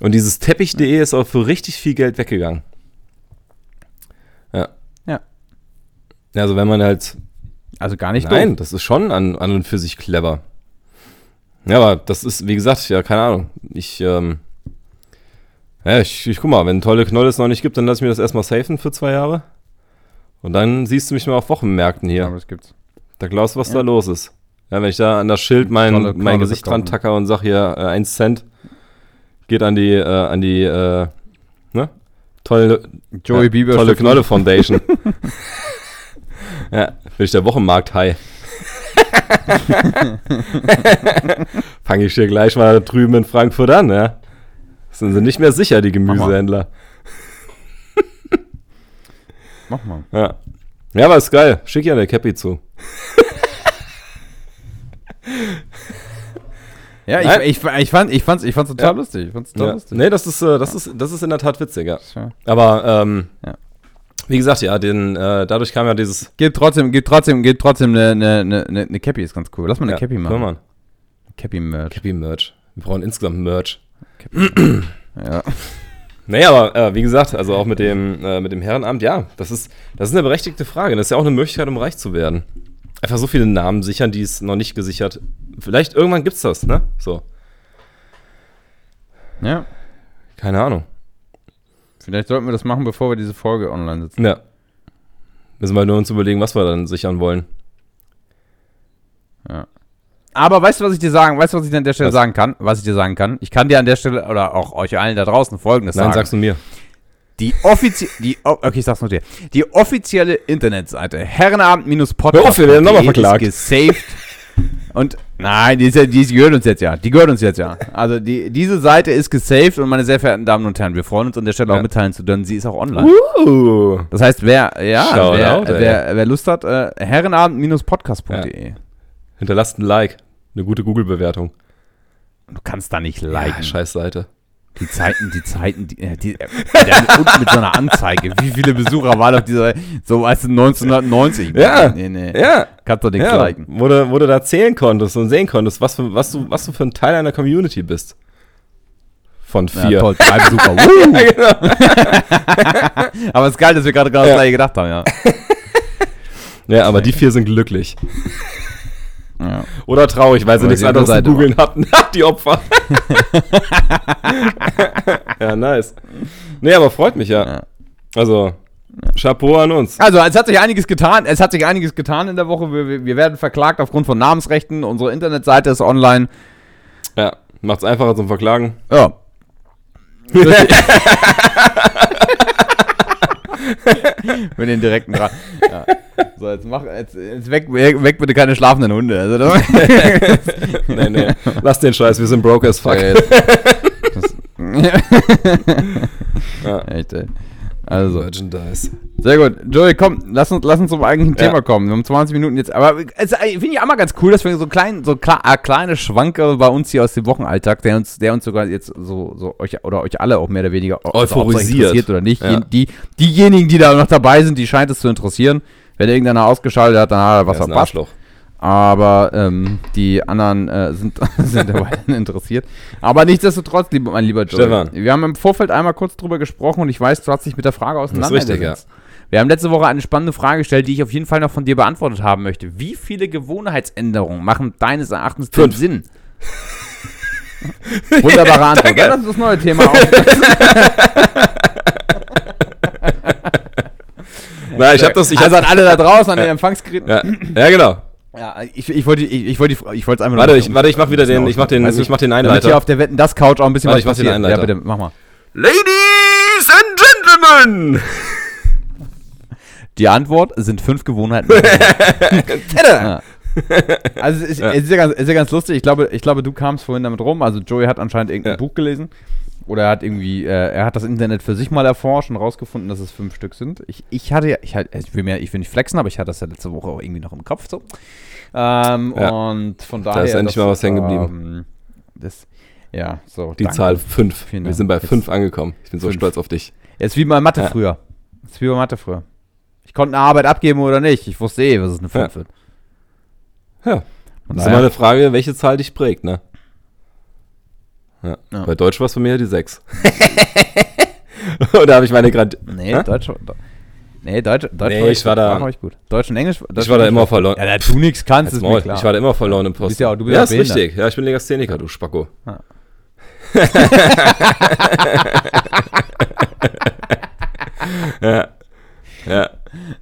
Speaker 2: Und dieses teppich.de ist auch für richtig viel Geld weggegangen. Ja.
Speaker 1: Ja,
Speaker 2: Also wenn man halt
Speaker 1: Also gar nicht
Speaker 2: Nein,
Speaker 1: doof.
Speaker 2: das ist schon an, an und für sich clever. Ja, aber das ist, wie gesagt, ja, keine Ahnung. Ich, ähm, ja, ich, ich guck mal, wenn tolle Knolle es noch nicht gibt, dann lass ich mir das erstmal safen für zwei Jahre. Und dann siehst du mich mal auf Wochenmärkten hier.
Speaker 1: Aber das gibt's.
Speaker 2: Da glaubst du, was
Speaker 1: Ja.
Speaker 2: da los ist. Ja, wenn ich da an das Schild mein,
Speaker 1: Tolle
Speaker 2: mein
Speaker 1: Knolle
Speaker 2: Gesicht dran tacker und sag hier, äh, 1 Cent geht an die, äh, an die, äh, ne? Tolle,
Speaker 1: Joey
Speaker 2: ja,
Speaker 1: Bieber
Speaker 2: Tolle. Knolle Foundation. ja, bin ich der Wochenmarkt-High. Fange ich hier gleich mal drüben in Frankfurt an, ja? Sind sie nicht mehr sicher, die Gemüsehändler.
Speaker 1: Mach mal.
Speaker 2: Ja. Ja, aber ist geil. Schick ja eine Cappy zu.
Speaker 1: Ja,
Speaker 2: Nein.
Speaker 1: ich, ich, ich, fand, ich, fand's, ich fand's total
Speaker 2: Ja.
Speaker 1: lustig. Ich fand's total
Speaker 2: Ja.
Speaker 1: lustig.
Speaker 2: Nee, das ist, äh, das, ist, das ist in der Tat witzig, ja.
Speaker 1: Ja.
Speaker 2: Aber ähm,
Speaker 1: Ja.
Speaker 2: Wie gesagt, ja, den, äh, dadurch kam ja dieses.
Speaker 1: Gibt trotzdem, gibt trotzdem, gibt trotzdem eine, eine, eine, eine Cappy, ist ganz cool. Lass mal eine
Speaker 2: ja,
Speaker 1: Cappy machen.
Speaker 2: mal,
Speaker 1: Cappy-Merch.
Speaker 2: Cappy-Merch. Wir brauchen insgesamt Merch.
Speaker 1: Ja.
Speaker 2: Nee, aber äh, wie gesagt, also auch mit dem, äh, mit dem Herrenamt, ja, das ist, das ist eine berechtigte Frage. Das ist ja auch eine Möglichkeit, um reich zu werden. Einfach so viele Namen sichern, die es noch nicht gesichert. Vielleicht irgendwann gibt's das, ne? So,
Speaker 1: ja.
Speaker 2: keine Ahnung.
Speaker 1: Vielleicht sollten wir das machen, bevor wir diese Folge online setzen.
Speaker 2: Ja. Müssen wir nur uns überlegen, was wir dann sichern wollen.
Speaker 1: Aber weißt du, was ich dir sagen, weißt du, was ich dir an der Stelle
Speaker 2: Was?
Speaker 1: sagen kann? Was ich dir sagen kann? Ich kann dir an der Stelle oder auch euch allen da draußen folgendes
Speaker 2: Nein,
Speaker 1: sagen.
Speaker 2: sagst du mir.
Speaker 1: Die offizielle, die, o- okay, ich sag's nur dir. Die offizielle Internetseite herrenabend-podcast
Speaker 2: nochmal
Speaker 1: ist gesaved. Und nein, die, ist ja, die gehört uns jetzt ja. Die gehört uns jetzt ja. Also die, diese Seite ist gesaved und meine sehr verehrten Damen und Herren, wir freuen uns an der Stelle auch
Speaker 2: Ja.
Speaker 1: mitteilen zu dürfen, sie ist auch online.
Speaker 2: Uh.
Speaker 1: Das heißt, wer, ja, wer,
Speaker 2: ey.
Speaker 1: wer, wer Lust hat, äh, herrenabend-podcast.de.
Speaker 2: Hinterlasst ein Like. Eine gute Google-Bewertung.
Speaker 1: Du kannst da nicht
Speaker 2: Ja,
Speaker 1: liken.
Speaker 2: scheiß Seite.
Speaker 1: Die Zeiten, die Zeiten, die, äh, die, äh, der, und mit so einer Anzeige. Wie viele Besucher waren auf dieser, so weißt du, 1990?
Speaker 2: Ja,
Speaker 1: Nee, nee.
Speaker 2: Ja,
Speaker 1: Kannst doch nichts
Speaker 2: ja
Speaker 1: liken.
Speaker 2: wo, du, wo du da zählen konntest und sehen konntest, was, für, was, du, was du für ein Teil einer Community bist. Von
Speaker 1: Ja,
Speaker 2: vier.
Speaker 1: toll, drei Besucher.
Speaker 2: Ja, genau.
Speaker 1: Aber es ist geil, dass wir gerade genau
Speaker 2: Ja.
Speaker 1: das gleiche gedacht haben, ja.
Speaker 2: ja, aber die vier sind glücklich.
Speaker 1: Ja.
Speaker 2: Oder traurig, weil sie
Speaker 1: Weil
Speaker 2: nichts anderes zu googeln hatten. die Opfer. ja, nice. Nee, aber freut mich ja.
Speaker 1: Ja.
Speaker 2: Also, Chapeau an uns.
Speaker 1: Also, es hat sich einiges getan. Es hat sich einiges getan in der Woche. Wir, wir- wir werden verklagt aufgrund von Namensrechten. Unsere Internetseite ist online.
Speaker 2: Ja, macht's einfacher zum Verklagen.
Speaker 1: Ja. Mit den direkten Draht. Ja. So, jetzt mach, jetzt, jetzt weg, weg, bitte keine schlafenden Hunde. Also, das,
Speaker 2: nee, nee. Lass den Scheiß, wir sind broke as fuck.
Speaker 1: Jetzt- das,
Speaker 2: Ja.
Speaker 1: Echt, ey. Also,
Speaker 2: Merchandise.
Speaker 1: sehr gut. Joey, komm, lass uns, lass uns zum eigentlichen
Speaker 2: Ja.
Speaker 1: Thema kommen. Wir haben 20 Minuten jetzt. Aber es äh, finde ich auch mal ganz cool, dass wir so, klein, so klar, äh, kleine Schwanke bei uns hier aus dem Wochenalltag, der uns, der uns sogar jetzt so, so euch oder euch alle auch mehr oder weniger also
Speaker 2: Euphorisiert.
Speaker 1: interessiert oder nicht.
Speaker 2: Ja.
Speaker 1: Die, diejenigen, die da noch dabei sind, die scheint es zu interessieren. Wenn irgendeiner ausgeschaltet hat, dann hat er was
Speaker 2: Er
Speaker 1: verpasst. Aber ähm, die anderen äh, sind, sind dabei interessiert. Aber nichtsdestotrotz, lieb, mein lieber Joey,
Speaker 2: Stefan.
Speaker 1: wir haben im Vorfeld einmal kurz drüber gesprochen und ich weiß, du hast dich mit der Frage auseinandergesetzt.
Speaker 2: richtig, ja.
Speaker 1: Wir haben letzte Woche eine spannende Frage gestellt, die ich auf jeden Fall noch von dir beantwortet haben möchte. Wie viele Gewohnheitsänderungen machen deines Erachtens
Speaker 2: Fünf.
Speaker 1: Sinn? Wunderbare Antwort. Ja, das ist das neue Thema. Auch.
Speaker 2: Nein, ich hab das, ich
Speaker 1: also
Speaker 2: hab,
Speaker 1: an alle da draußen, an den Empfangsgeräten.
Speaker 2: ja, ja, genau.
Speaker 1: Ja, ich, ich wollte ich, ich wollte ich wollte es einfach
Speaker 2: Warte,
Speaker 1: noch-
Speaker 2: ich, warte, ich mach wieder den, ich mach den,
Speaker 1: du,
Speaker 2: ich mach den
Speaker 1: Damit hier
Speaker 2: Einleiter.
Speaker 1: auf der Wetten das Couch auch ein bisschen
Speaker 2: Warte, ich mach
Speaker 1: was
Speaker 2: den. Einleiter.
Speaker 1: Ja, bitte, mach mal.
Speaker 2: Ladies and Gentlemen!
Speaker 1: Die Antwort sind fünf Gewohnheiten. ja. Also es ist,
Speaker 2: Ja.
Speaker 1: es, ist ja ganz, es ist ja ganz lustig. Ich glaube, ich glaube, du kamst vorhin damit rum. Also Joey hat anscheinend irgendein
Speaker 2: Ja.
Speaker 1: Buch gelesen. Oder er hat irgendwie, äh, er hat das Internet für sich mal erforscht und rausgefunden, dass es fünf Stück sind. Ich, ich hatte ja, ich, halt, ich, will mir, ich will nicht flexen, aber ich hatte das ja letzte Woche auch irgendwie noch im Kopf so. Ähm,
Speaker 2: Ja.
Speaker 1: Und von daher.
Speaker 2: ist endlich mal was hängen geblieben.
Speaker 1: Ähm, das, ja, so.
Speaker 2: Die
Speaker 1: danke.
Speaker 2: Zahl 5.
Speaker 1: Vielen
Speaker 2: Wir sind bei
Speaker 1: Jetzt
Speaker 2: 5 angekommen. Ich bin so
Speaker 1: fünf.
Speaker 2: stolz auf dich.
Speaker 1: Jetzt wie bei Mathe
Speaker 2: Ja.
Speaker 1: früher. Jetzt wie bei Mathe früher. Ich konnte eine Arbeit abgeben oder nicht. Ich wusste eh, was es eine 5
Speaker 2: Ja.
Speaker 1: wird.
Speaker 2: Ja.
Speaker 1: Von
Speaker 2: Das ist immer eine Frage, welche Zahl dich prägt, ne? Ja.
Speaker 1: Ja.
Speaker 2: Bei Deutsch war es bei mir die 6. Oder habe ich meine gerade.
Speaker 1: Nee,
Speaker 2: Hä?
Speaker 1: Deutsch. Nee, Deutsch, Deutsch
Speaker 2: Nee, ich war da-
Speaker 1: War ich gut. Deutsch und Englisch. Deutsch
Speaker 2: Ich war da immer verloren.
Speaker 1: Ja, da du nichts kannst, ist mir klar.
Speaker 2: Ich war da immer verloren im Posten.
Speaker 1: bist ja auch- du bist
Speaker 2: ja,
Speaker 1: ja
Speaker 2: ist
Speaker 1: behindert.
Speaker 2: richtig. Ja, ich bin Legastheniker, du Spacko. ja. Ja.
Speaker 1: Ja,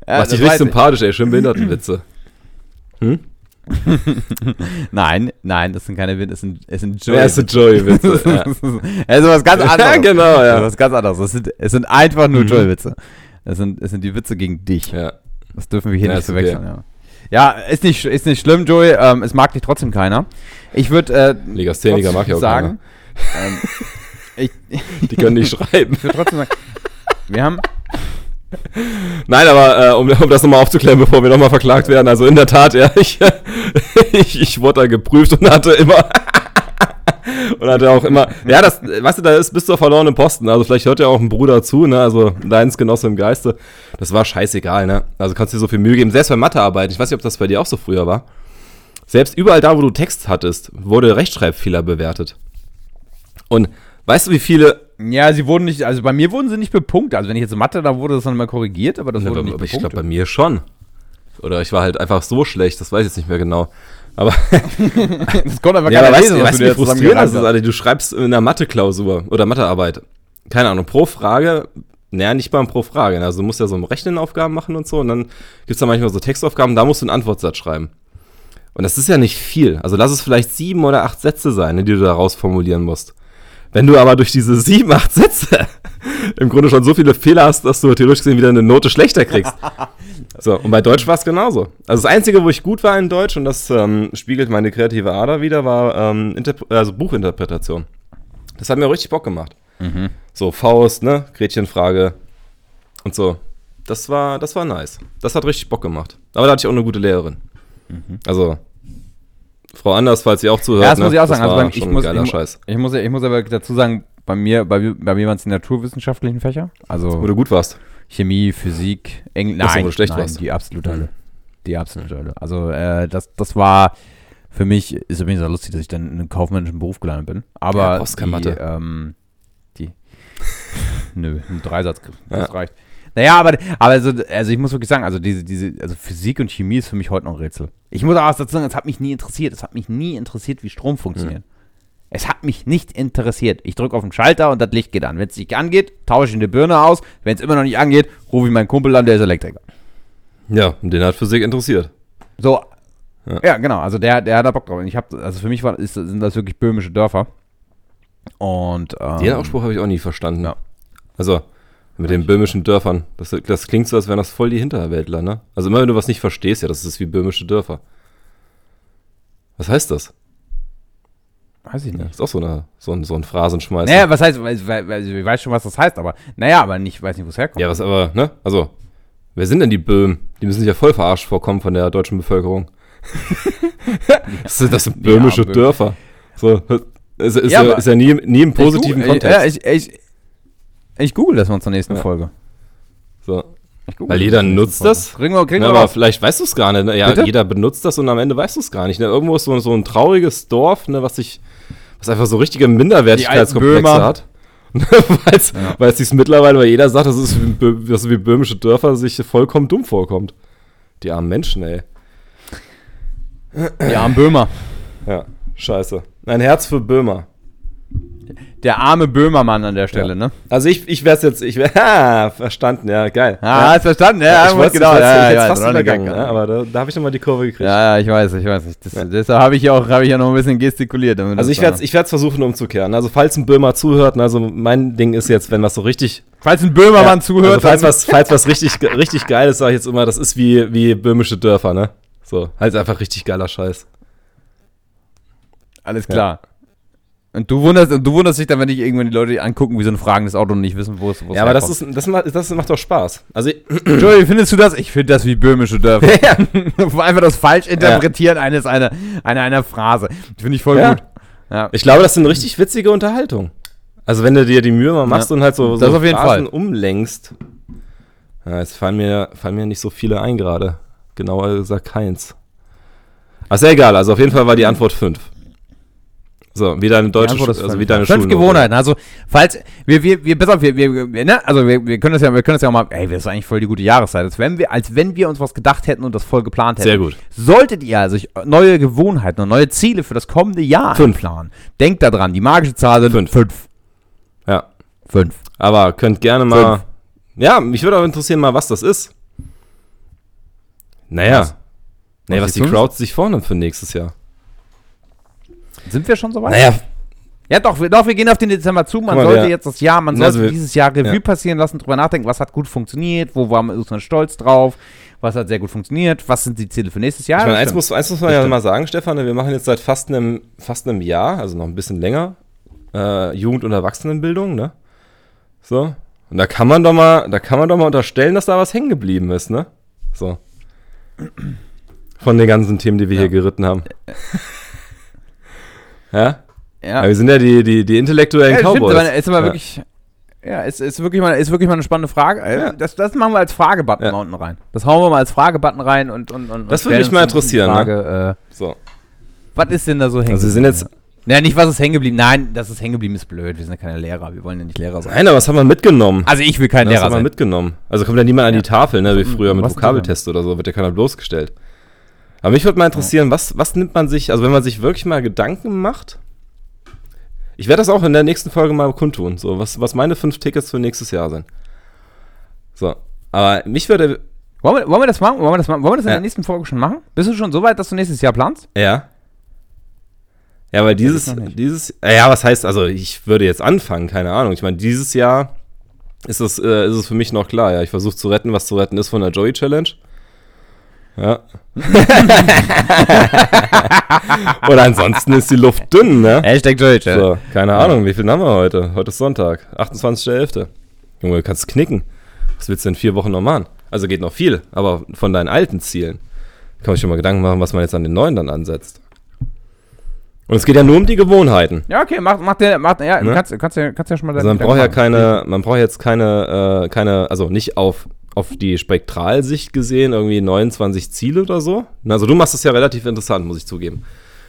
Speaker 2: Macht
Speaker 1: das
Speaker 2: dich richtig sympathisch, ey. Schön Behindertenwitze.
Speaker 1: Nein, nein, das sind keine Win, es sind, es sind Joey.
Speaker 2: Ja, ist ein Joey-Witze. ja.
Speaker 1: Es ist was ganz anderes.
Speaker 2: Ja, genau,
Speaker 1: Es
Speaker 2: ja.
Speaker 1: ist was ganz anderes. Es sind, es sind einfach nur
Speaker 2: Mhm.
Speaker 1: Joey-Witze. Es sind, es sind die Witze gegen dich.
Speaker 2: ja.
Speaker 1: Das dürfen wir hier
Speaker 2: Ja,
Speaker 1: nicht
Speaker 2: ist okay.
Speaker 1: verwechseln. Ja. ja, ist nicht, ist nicht schlimm, Joey. Ähm, es mag dich trotzdem keiner. Ich würde äh,
Speaker 2: Legastheniker mag ja auch
Speaker 1: sagen, ähm, ich,
Speaker 2: Die können nicht schreiben.
Speaker 1: ich würde trotzdem sagen, wir haben,
Speaker 2: Nein, aber äh, um, um das nochmal aufzuklären, bevor wir nochmal verklagt werden, also in der Tat, ja, ich, ich, ich wurde da geprüft und hatte immer, Und hat er auch immer, ja, das, weißt du, da ist bis zur verlorenen Posten. Also vielleicht hört ja auch ein Bruder zu, ne? Also Leidensgenosse im Geiste. Das war scheißegal, ne? Also kannst dir so viel Mühe geben. Selbst bei Mathearbeit, ich weiß nicht, ob das bei dir auch so früher war. Selbst überall da, wo du Text hattest, wurde Rechtschreibfehler bewertet. Und weißt du, wie viele.
Speaker 1: Ja, sie wurden nicht, also bei mir wurden sie nicht bepunktet. Also wenn ich jetzt Mathe, da wurde das dann mal korrigiert, aber das
Speaker 2: Ja,
Speaker 1: wurde
Speaker 2: aber
Speaker 1: nicht
Speaker 2: ich
Speaker 1: bepunktet.
Speaker 2: glaube, bei mir schon. Oder ich war halt einfach so schlecht, das weiß ich jetzt nicht mehr genau. Aber,
Speaker 1: das konnte einfach
Speaker 2: ja,
Speaker 1: keiner
Speaker 2: weißt,
Speaker 1: lesen,
Speaker 2: du,
Speaker 1: was
Speaker 2: weißt
Speaker 1: du dir
Speaker 2: frustrierend das ist, Alter? Du schreibst in einer Mathe-Klausur oder Mathearbeit. Keine Ahnung, pro Frage, naja, nicht mal pro Frage. ne? Also du musst ja so Rechenaufgaben machen und so. Und dann gibt es da manchmal so Textaufgaben, da musst du einen Antwortsatz schreiben. Und das ist ja nicht viel. Also lass es vielleicht sieben oder acht Sätze sein, ne, die du daraus formulieren musst. Wenn du aber durch diese sieben, acht Sätze im Grunde schon so viele Fehler hast, dass du theoretisch gesehen wieder eine Note schlechter kriegst. So, und bei Deutsch war es genauso. Also das Einzige, wo ich gut war in Deutsch, und das ähm, spiegelt meine kreative Ader wieder, war ähm, also Buchinterpretation. Das hat mir richtig Bock gemacht.
Speaker 1: Mhm.
Speaker 2: So, Faust, ne, Gretchenfrage und so. Das war, das war nice. Das hat richtig Bock gemacht. Aber da hatte ich auch eine gute Lehrerin. Also, Frau Anders, falls sie auch zuhört.
Speaker 1: Ja, das
Speaker 2: ne,
Speaker 1: muss ich auch sagen. Also ich, muss, ich,
Speaker 2: Scheiß.
Speaker 1: ich, muss, ich muss aber dazu sagen, bei mir, bei, mir- bei mir waren es die naturwissenschaftlichen Fächer.
Speaker 2: Wo
Speaker 1: Also
Speaker 2: du gut warst.
Speaker 1: Chemie, Physik, Englisch. Nein,
Speaker 2: wo du schlecht
Speaker 1: nein,
Speaker 2: warst.
Speaker 1: die absolute Hölle. Die absolute Hölle. Also äh, das, das war für mich, ist übrigens sehr lustig, dass ich dann in einen kaufmännischen Beruf gelandet bin. Aber
Speaker 2: Ja,
Speaker 1: die. Ähm, die, nö, ein Dreisatz, das
Speaker 2: Ja.
Speaker 1: reicht. Naja, aber, aber also, also ich muss wirklich sagen, also diese, diese, also Physik und Chemie ist für mich heute noch ein Rätsel. Ich muss auch dazu sagen, es hat mich nie interessiert. Es hat mich nie interessiert, wie Strom funktioniert. Es hat mich nicht interessiert. Ich drücke auf den Schalter und das Licht geht an. Wenn es nicht angeht, tausche ich eine Birne aus. Wenn es immer noch nicht angeht, rufe ich meinen Kumpel an, der ist Elektriker.
Speaker 2: Ja, und den hat Physik interessiert.
Speaker 1: So.
Speaker 2: Ja.
Speaker 1: Ja, genau. Also der, der hat da Bock drauf. Und ich habe, also für mich war, ist, sind das wirklich böhmische Dörfer. Und ähm,
Speaker 2: Den Ausspruch habe ich auch nie verstanden.
Speaker 1: ja.
Speaker 2: Also, mit den böhmischen Dörfern. Das, das klingt so, als wären das voll die Hinterwäldler, ne? Also immer wenn du was nicht verstehst, ja, das ist wie böhmische Dörfer. Was heißt das?
Speaker 1: weiß ich
Speaker 2: Ja,
Speaker 1: nicht.
Speaker 2: ist auch so, eine, so ein, so ein Phrasenschmeiß.
Speaker 1: Naja, was heißt, ich weiß schon, was das heißt, aber naja, aber nicht, weiß nicht, wo es herkommt.
Speaker 2: Ja, was aber, ne? Also, wer sind denn die Böhmen? Die müssen sich ja voll verarscht vorkommen von der deutschen Bevölkerung. das, sind, das sind böhmische
Speaker 1: Böhmen.
Speaker 2: Dörfer. So, ist, ist,
Speaker 1: Ja,
Speaker 2: ja, ist ja nie, nie im positiven
Speaker 1: ich,
Speaker 2: Kontext.
Speaker 1: Ja, ich, ich, ich google das mal zur nächsten
Speaker 2: Ja.
Speaker 1: Folge.
Speaker 2: so. Weil jeder nutzt das.
Speaker 1: Kriegen wir, kriegen wir
Speaker 2: aber vielleicht weißt du es gar nicht. Ne? Ja,
Speaker 1: Bitte?
Speaker 2: jeder benutzt das und am Ende weißt du es gar nicht. Ne? Irgendwo ist so, so ein trauriges Dorf, ne, was sich, was einfach so richtige Minderwertigkeitskomplexe hat. weil es
Speaker 1: Ja.
Speaker 2: weil es sich mittlerweile, weil jeder sagt, das ist wie, dass wie böhmische Dörfer sich vollkommen dumm vorkommt. Die armen Menschen, ey.
Speaker 1: Die armen Böhmer.
Speaker 2: Ja, scheiße. Ein Herz für Böhmer.
Speaker 1: Der arme Böhmermann an der Stelle,
Speaker 2: Ja.
Speaker 1: ne?
Speaker 2: Also ich, ich wär's jetzt, ich wär, ha, verstanden, ja, geil.
Speaker 1: Ah,
Speaker 2: ja.
Speaker 1: hast verstanden? Ja,
Speaker 2: ich wollte
Speaker 1: genau.
Speaker 2: ich,
Speaker 1: ja,
Speaker 2: ich
Speaker 1: ja,
Speaker 2: fast
Speaker 1: ja,
Speaker 2: übergangen,
Speaker 1: ja,
Speaker 2: ne? aber da, da habe ich nochmal die Kurve gekriegt.
Speaker 1: Ja, ja, ich weiß, ich weiß. Das,
Speaker 2: Ja.
Speaker 1: Deshalb habe ich ja auch, habe ich ja noch ein bisschen gestikuliert. damit
Speaker 2: Also ich werde es ich werd's versuchen umzukehren. Also falls ein Böhmer zuhört, also mein Ding ist jetzt, wenn was so richtig
Speaker 1: Falls ein Böhmermann
Speaker 2: Ja,
Speaker 1: zuhört,
Speaker 2: Also falls was, falls was richtig, richtig geil ist, sage ich jetzt immer, das ist wie, wie böhmische Dörfer, ne? So, halt einfach richtig geiler Scheiß.
Speaker 1: alles klar. Und du wunderst, und du wunderst dich dann, wenn dich irgendwann die Leute angucken, wie so ein fragendes Auto und nicht wissen, wo es wo es
Speaker 2: Ja, aber das, ist, das, macht, das macht doch Spaß. Also, ich-
Speaker 1: Entschuldigung, findest du das? Ich finde das wie böhmische Dörfer. Einfach das Falschinterpretieren eines einer, einer, einer Phrase. Finde ich voll
Speaker 2: Ja.
Speaker 1: gut. Ja.
Speaker 2: ich glaube, das ist eine richtig witzige Unterhaltung. Also, wenn du dir die Mühe mal machst
Speaker 1: Ja.
Speaker 2: und halt so,
Speaker 1: Das
Speaker 2: so
Speaker 1: auf jeden
Speaker 2: Phrasen
Speaker 1: Fall.
Speaker 2: umlenkst. Ja, jetzt fallen mir, fallen mir nicht so viele ein gerade. Genauer gesagt keins. Ach, ist ja egal. Also, auf jeden Fall war die Antwort 5. So, wie deine deutsche,
Speaker 1: ist
Speaker 2: also
Speaker 1: fünf.
Speaker 2: wie deine
Speaker 1: Fünf. Gewohnheiten. Also, falls, wir, wir, wir, auf, wir, wir, wir, ne? also wir, wir können das ja, wir können das ja auch mal, ey, das ist eigentlich voll die gute Jahreszeit, als wenn wir, als wenn wir uns was gedacht hätten und das voll geplant hätten.
Speaker 2: Sehr gut.
Speaker 1: Solltet ihr also neue Gewohnheiten und neue Ziele für das kommende Jahr
Speaker 2: Fünf.
Speaker 1: planen, denkt daran, die magische Zahl sind
Speaker 2: Fünf.
Speaker 1: fünf.
Speaker 2: Ja.
Speaker 1: Fünf.
Speaker 2: Aber könnt gerne mal. Ja, mich würde auch interessieren, mal, was das ist. Naja.
Speaker 1: Was?
Speaker 2: Naja,
Speaker 1: Was
Speaker 2: was
Speaker 1: die
Speaker 2: die
Speaker 1: fünf?
Speaker 2: Crowd sich vornimmt für nächstes Jahr.
Speaker 1: Sind wir schon soweit?
Speaker 2: Naja,
Speaker 1: Ja, doch, wir, doch, wir gehen auf den Dezember zu. Man
Speaker 2: mal,
Speaker 1: sollte
Speaker 2: der-
Speaker 1: jetzt das Jahr, man
Speaker 2: Also
Speaker 1: sollte
Speaker 2: wir-
Speaker 1: dieses Jahr Revue
Speaker 2: ja.
Speaker 1: passieren lassen, drüber nachdenken, was hat gut funktioniert, wo war man, stolz drauf, was hat sehr gut funktioniert, was sind die Ziele für nächstes Jahr.
Speaker 2: ich meine, eins muss, eins muss man
Speaker 1: Das
Speaker 2: ja
Speaker 1: stimmt.
Speaker 2: mal sagen, Stefan, wir machen jetzt seit fast einem, fast einem Jahr, also noch ein bisschen länger, äh, Jugend- und Erwachsenenbildung, ne? So. Und da kann man doch mal, da kann man doch mal unterstellen, dass da was hängen geblieben ist, ne? So. Von den ganzen Themen, die wir
Speaker 1: Ja.
Speaker 2: hier geritten haben. ja?
Speaker 1: Ja,
Speaker 2: Aber wir sind ja die, die, die intellektuellen
Speaker 1: ja stimmt,
Speaker 2: Cowboys.
Speaker 1: aber ist aber
Speaker 2: Ja.
Speaker 1: wirklich. Ja, ist, ist, wirklich mal, ist wirklich mal eine spannende Frage. Äh,
Speaker 2: Ja.
Speaker 1: Das, das machen wir als Fragebutton
Speaker 2: Ja.
Speaker 1: unten rein. Das hauen wir mal als Fragebutton rein und. und, und
Speaker 2: Das würde mich mal interessieren, ne?
Speaker 1: Frage, äh,
Speaker 2: So.
Speaker 1: was ist denn da so hängen
Speaker 2: Also wir sind jetzt.
Speaker 1: Ja, nicht, was ist hängen geblieben. Nein, das ist hängen geblieben, ist blöd. Wir sind ja keine Lehrer. Wir wollen ja nicht Lehrer sein.
Speaker 2: Nein, aber was haben wir mitgenommen?
Speaker 1: Also, ich will kein
Speaker 2: was
Speaker 1: Lehrer
Speaker 2: haben wir
Speaker 1: sein.
Speaker 2: mitgenommen? Also kommt ja niemand an die Tafel, ne, wie früher mit
Speaker 1: Was
Speaker 2: Vokabeltest oder so, wird ja keiner bloßgestellt. Aber mich würde mal interessieren, was, was nimmt man sich, also wenn man sich wirklich mal Gedanken macht, ich werde das auch in der nächsten Folge mal kundtun, so, was, was meine fünf Tickets für nächstes Jahr sind. So, aber mich würde,
Speaker 1: Wollen wir, wollen wir das machen? Wollen wir das, machen? Wollen wir das in
Speaker 2: Ja.
Speaker 1: der nächsten Folge schon machen? Bist du schon so weit, dass du nächstes Jahr planst?
Speaker 2: ja. Ja, weil dieses, dieses, ja, was heißt, also ich würde jetzt anfangen, keine Ahnung. Ich meine, dieses Jahr ist es, äh, ist es für mich noch klar, ja. Ich versuche zu retten, was zu retten ist von der Joey Challenge. Ja. Oder ansonsten ist die Luft dünn, ne?
Speaker 1: Hashtag Deutsch.
Speaker 2: So, keine Ahnung, wie viel haben wir heute? Heute ist Sonntag, 28.11. Junge, du kannst knicken. Was willst du in vier Wochen noch machen? Also geht noch viel, aber von deinen alten Zielen kann man sich schon mal Gedanken machen, was man jetzt an den neuen dann ansetzt. Und es geht ja nur um die Gewohnheiten.
Speaker 1: Ja, okay, mach, mach der, mach, ja,
Speaker 2: Ne?
Speaker 1: kannst, kannst, ja, kannst ja schon mal
Speaker 2: Also man
Speaker 1: deine
Speaker 2: braucht ja keine, man braucht jetzt keine, äh, keine, also nicht auf, auf die Spektralsicht gesehen, irgendwie 29 Ziele oder so. Also du machst es ja relativ interessant, muss ich zugeben.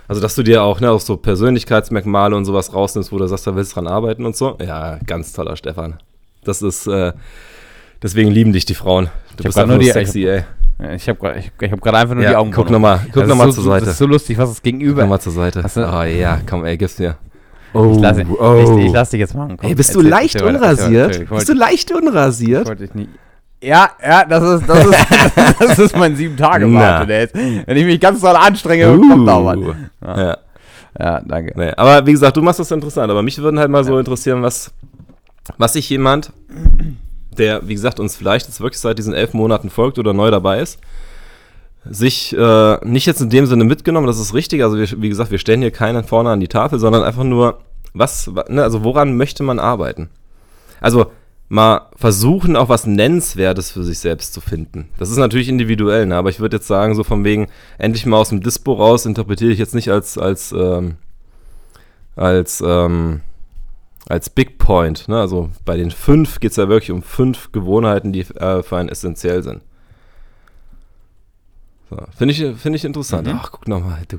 Speaker 2: Also, dass du dir auch, ne, auch so Persönlichkeitsmerkmale und sowas rausnimmst, wo du sagst, da willst du dran arbeiten und so. Ja, ganz toller Stefan. Das ist, äh, deswegen lieben dich die Frauen. Du
Speaker 1: Ich hab
Speaker 2: bist einfach
Speaker 1: nur die-
Speaker 2: sexy, ey.
Speaker 1: Ja, Ich habe gerade ich, ich hab grad einfach nur
Speaker 2: Ja,
Speaker 1: die Augen
Speaker 2: guck nochmal, guck noch mal
Speaker 1: so,
Speaker 2: zur Seite.
Speaker 1: Das ist so lustig, was ist
Speaker 2: Guck
Speaker 1: gegenüber.
Speaker 2: mal zur Seite.
Speaker 1: Du-
Speaker 2: Oh ja, komm, ey, gib's mir.
Speaker 1: ich lasse ich, ich lass dich jetzt machen. Komm,
Speaker 2: Ey, bist du leicht unrasiert?
Speaker 1: Ich
Speaker 2: Bist du leicht unrasiert?
Speaker 1: ich wollte dich nicht. Ja, ja, das ist, das ist, das ist mein sieben tage ist, Wenn ich mich ganz doll anstrenge, kommt da was.
Speaker 2: Uh. Ja.
Speaker 1: Ja, danke.
Speaker 2: Nee, aber wie gesagt, du machst das interessant. Aber mich würden halt mal so interessieren, was, was sich jemand, der, wie gesagt, uns vielleicht jetzt wirklich seit diesen elf Monaten folgt oder neu dabei ist, sich äh, nicht jetzt in dem Sinne mitgenommen, das ist richtig. Also, wir, wie gesagt, wir stellen hier keinen vorne an die Tafel, sondern einfach nur, was, wa- ne, also woran möchte man arbeiten? Also, mal versuchen, auch was Nennenswertes für sich selbst zu finden. Das ist natürlich individuell, ne? aber ich würde jetzt sagen, so von wegen, endlich mal aus dem Dispo raus, interpretiere ich jetzt nicht als, als, ähm, als, ähm, als Big Point. Ne? Also bei den fünf geht es ja wirklich um fünf Gewohnheiten, die äh, für einen essentiell sind. So, Finde ich, find ich interessant.
Speaker 1: Mhm.
Speaker 2: Ach, guck nochmal, du,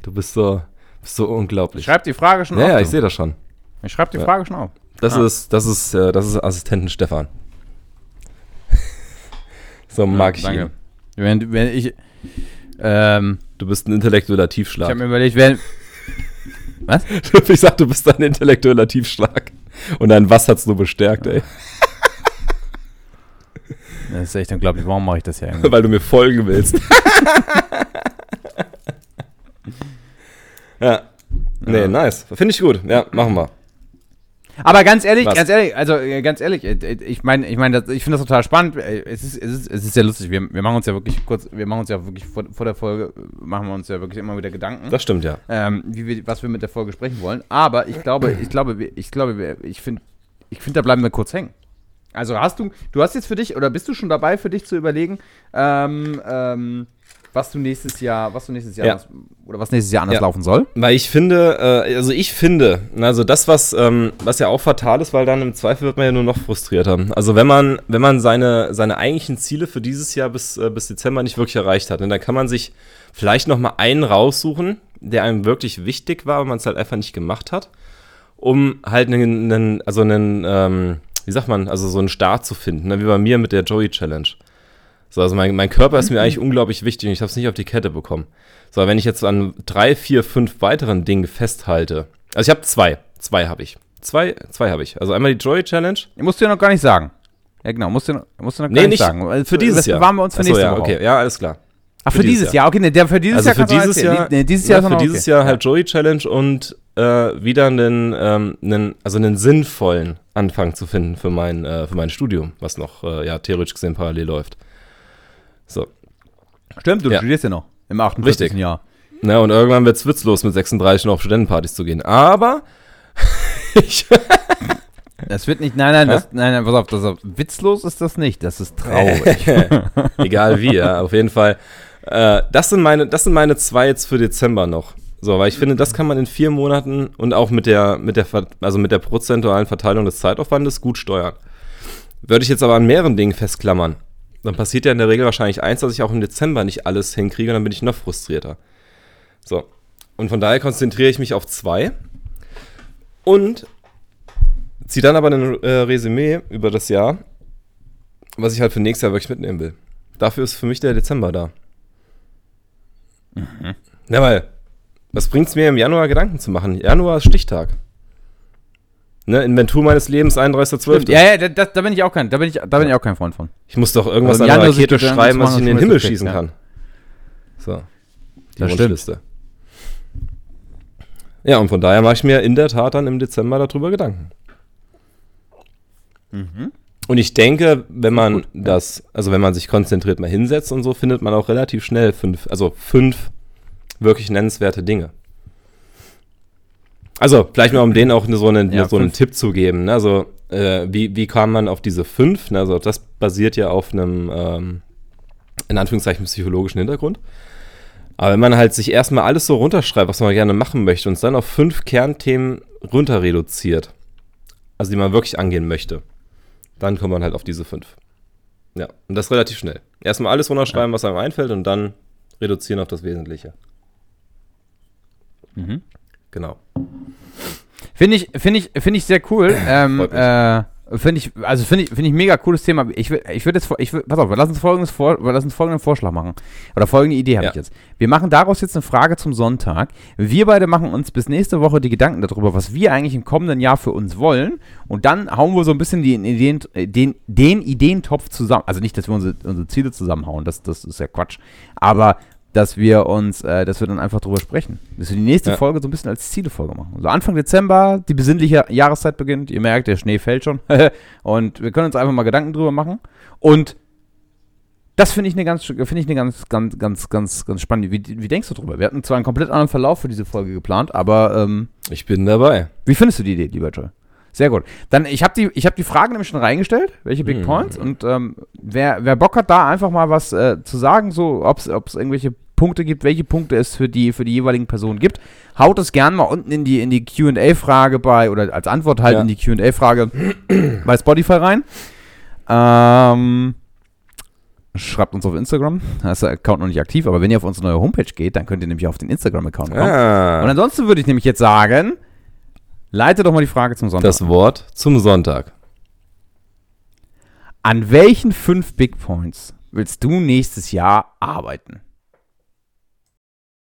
Speaker 2: du bist so, bist so unglaublich.
Speaker 1: Ich schreib die Frage schon
Speaker 2: ja,
Speaker 1: auf.
Speaker 2: ja, ich sehe das schon.
Speaker 1: Ich schreib die
Speaker 2: Ja.
Speaker 1: Frage schon auf.
Speaker 2: Das
Speaker 1: Ah.
Speaker 2: ist, das ist, äh, das ist Assistenten Stefan. so mag ich
Speaker 1: danke.
Speaker 2: ihn.
Speaker 1: Wenn, wenn ich, ähm,
Speaker 2: Du bist ein intellektueller
Speaker 1: ich
Speaker 2: Tiefschlag.
Speaker 1: habe mir überlegt, wenn, was?
Speaker 2: ich sag, du bist ein intellektueller Tiefschlag. Und dein Was hat's nur bestärkt, ey.
Speaker 1: Das ist echt unglaublich. Warum mache ich das ja irgendwie?
Speaker 2: Weil du mir folgen willst. ja. Nee,
Speaker 1: Ja.
Speaker 2: nice. Finde ich gut. Ja, machen wir.
Speaker 1: Aber ganz ehrlich,
Speaker 2: Was?
Speaker 1: ganz ehrlich, also äh, ganz ehrlich, äh, äh, ich meine, ich meine, ich finde das total spannend. Es ist, es ist, es ist sehr lustig. Wir, wir machen uns ja wirklich kurz, wir machen uns ja wirklich vor, vor der Folge, machen wir uns ja wirklich immer wieder Gedanken,
Speaker 2: Das stimmt ja.
Speaker 1: ähm, wie wir, was wir mit der Folge sprechen wollen. Aber ich glaube, ich glaube, ich glaube, ich finde, ich finde, da bleiben wir kurz hängen. Also hast du, du hast jetzt für dich, oder bist du schon dabei, für dich zu überlegen, ähm, ähm, was du nächstes Jahr, was du nächstes Jahr
Speaker 2: Ja.
Speaker 1: anders, oder was nächstes Jahr anders
Speaker 2: Ja.
Speaker 1: laufen soll?
Speaker 2: Weil ich finde, äh, also ich finde, also das, was, ähm, was ja auch fatal ist, weil dann im Zweifel wird man ja nur noch frustrierter. Also wenn man, wenn man seine, seine eigentlichen Ziele für dieses Jahr bis, äh, bis Dezember nicht wirklich erreicht hat, ne, dann kann man sich vielleicht noch mal einen raussuchen, der einem wirklich wichtig war, aber man es halt einfach nicht gemacht hat, um halt einen, einen also einen, ähm, wie sagt man, also so einen Start zu finden, ne, wie bei mir mit der Joey Challenge. So, also mein, mein Körper ist mir eigentlich unglaublich wichtig und ich habe es nicht auf die Kette bekommen. So, wenn ich jetzt an drei, vier, fünf weiteren Dingen festhalte, also ich habe zwei, zwei habe ich. Zwei, zwei habe ich. Also einmal die Joy Challenge.
Speaker 1: Musst du ja noch gar nicht sagen. Ja, genau, musst du, noch- musst du noch gar
Speaker 2: Nee,
Speaker 1: nicht
Speaker 2: nicht
Speaker 1: sagen. weil
Speaker 2: für dieses
Speaker 1: das
Speaker 2: Jahr.
Speaker 1: bewahren wir uns für
Speaker 2: Achso,
Speaker 1: nächste
Speaker 2: ja,
Speaker 1: Woche.
Speaker 2: okay, ja, alles klar.
Speaker 1: Ach, für,
Speaker 2: für
Speaker 1: dieses
Speaker 2: dieses
Speaker 1: Jahr. Okay, ne, der für dieses
Speaker 2: Also
Speaker 1: Jahr
Speaker 2: für dieses. Jahr,
Speaker 1: Nee, dieses
Speaker 2: ja,
Speaker 1: Jahr ist
Speaker 2: für dieses
Speaker 1: okay.
Speaker 2: Jahr
Speaker 1: ja.
Speaker 2: halt Joey Challenge und äh, wieder einen, ähm, einen, also einen sinnvollen Anfang zu finden für mein, äh, für mein Studium, was noch, äh, ja, theoretisch gesehen parallel läuft. So.
Speaker 1: Stimmt, du
Speaker 2: Ja.
Speaker 1: studierst ja noch im 48.
Speaker 2: Richtig.
Speaker 1: Jahr.
Speaker 2: Na, und irgendwann wird's witzlos, mit 36 noch auf Studentenpartys zu gehen. Aber ich,
Speaker 1: Das wird nicht, nein, nein, das, nein, nein, pass auf, das, witzlos ist das nicht, das ist traurig.
Speaker 2: Egal wie, ja, auf jeden Fall. Äh, das, sind meine, das sind meine zwei jetzt für Dezember noch. So, weil ich finde, das kann man in vier Monaten und auch mit der, mit der, also mit der prozentualen Verteilung des Zeitaufwandes gut steuern. Würde ich jetzt aber an mehreren Dingen festklammern, dann passiert ja in der Regel wahrscheinlich eins, dass ich auch im Dezember nicht alles hinkriege und dann bin ich noch frustrierter. So. Und von daher konzentriere ich mich auf zwei und ziehe dann aber ein äh, Resümee über das Jahr, was ich halt für nächstes Jahr wirklich mitnehmen will. Dafür ist für mich der Dezember da. Mhm. Ja, weil, was bringt es mir im Januar Gedanken zu machen? Januar ist Stichtag. Ne, Inventur meines Lebens 31.12.
Speaker 1: Ja, ja, da, da, bin ich auch kein, da bin ich, da bin ich auch kein Freund von.
Speaker 2: Ich muss doch irgendwas also an der Rakete schreiben, was ich in den Himmel okay, schießen ja. kann. So.
Speaker 1: Die das Wunschliste.
Speaker 2: Ja, und von daher mache ich mir in der Tat dann im Dezember darüber Gedanken. Mhm. Und ich denke, wenn man gut, das, also wenn man sich konzentriert mal hinsetzt und so, findet man auch relativ schnell fünf, also fünf wirklich nennenswerte Dinge. Also, vielleicht mal um denen auch so, eine, ja, so einen Tipp zu geben. Ne? Also, äh, wie, wie kam man auf diese fünf? Ne? Also, das basiert ja auf einem, ähm, in Anführungszeichen, psychologischen Hintergrund. Aber wenn man halt sich erstmal alles so runterschreibt, was man gerne machen möchte, und es dann auf fünf Kernthemen runter reduziert, also die man wirklich angehen möchte, dann kommt man halt auf diese fünf. Ja, und das relativ schnell. Erstmal alles runterschreiben, ja. was einem einfällt, und dann reduzieren auf das Wesentliche.
Speaker 1: Mhm. Genau. Finde ich, finde ich, finde ich sehr cool. ähm, äh, finde ich, also finde ich, finde ich mega cooles Thema. Ich ich würde jetzt, ich würd, pass auf, lass uns folgendes vor, lass uns folgenden Vorschlag machen. Oder folgende Idee habe ja. ich jetzt. Wir machen daraus jetzt eine Frage zum Sonntag. Wir beide machen uns bis nächste Woche die Gedanken darüber, was wir eigentlich im kommenden Jahr für uns wollen. Und dann hauen wir so ein bisschen die Ideen, den, den Ideentopf zusammen. Also nicht, dass wir unsere, unsere Ziele zusammenhauen, das, das ist ja Quatsch. Aber dass wir uns, äh, dass wir dann einfach drüber sprechen. Dass wir die nächste ja. Folge so ein bisschen als Zielefolge machen. Also Anfang Dezember, die besinnliche Jahreszeit beginnt. Ihr merkt, der Schnee fällt schon. und wir können uns einfach mal Gedanken drüber machen. Und das finde ich eine ganz, finde ich eine ganz, ganz, ganz, ganz, ganz spannende. Wie, wie denkst du drüber? Wir hatten zwar einen komplett anderen Verlauf für diese Folge geplant, aber ähm,
Speaker 2: ich bin dabei.
Speaker 1: Wie findest du die Idee, lieber Joel? Sehr gut. Dann, ich habe die, hab die Fragen nämlich schon reingestellt, welche Big mhm. Points. Und ähm, wer, wer Bock hat, da einfach mal was äh, zu sagen, so ob es irgendwelche Punkte gibt, welche Punkte es für die, für die jeweiligen Personen gibt, haut es gerne mal unten in die, in die QA-Frage bei, oder als Antwort halt ja. in die QA-Frage bei Spotify rein. Ähm, schreibt uns auf Instagram. Da ist der Account noch nicht aktiv, aber wenn ihr auf unsere neue Homepage geht, dann könnt ihr nämlich auf den Instagram-Account kommen. Ah. Und ansonsten würde ich nämlich jetzt sagen, Leite doch mal die Frage zum Sonntag.
Speaker 2: Das Wort zum Sonntag.
Speaker 1: An welchen fünf Big Points willst du nächstes Jahr arbeiten?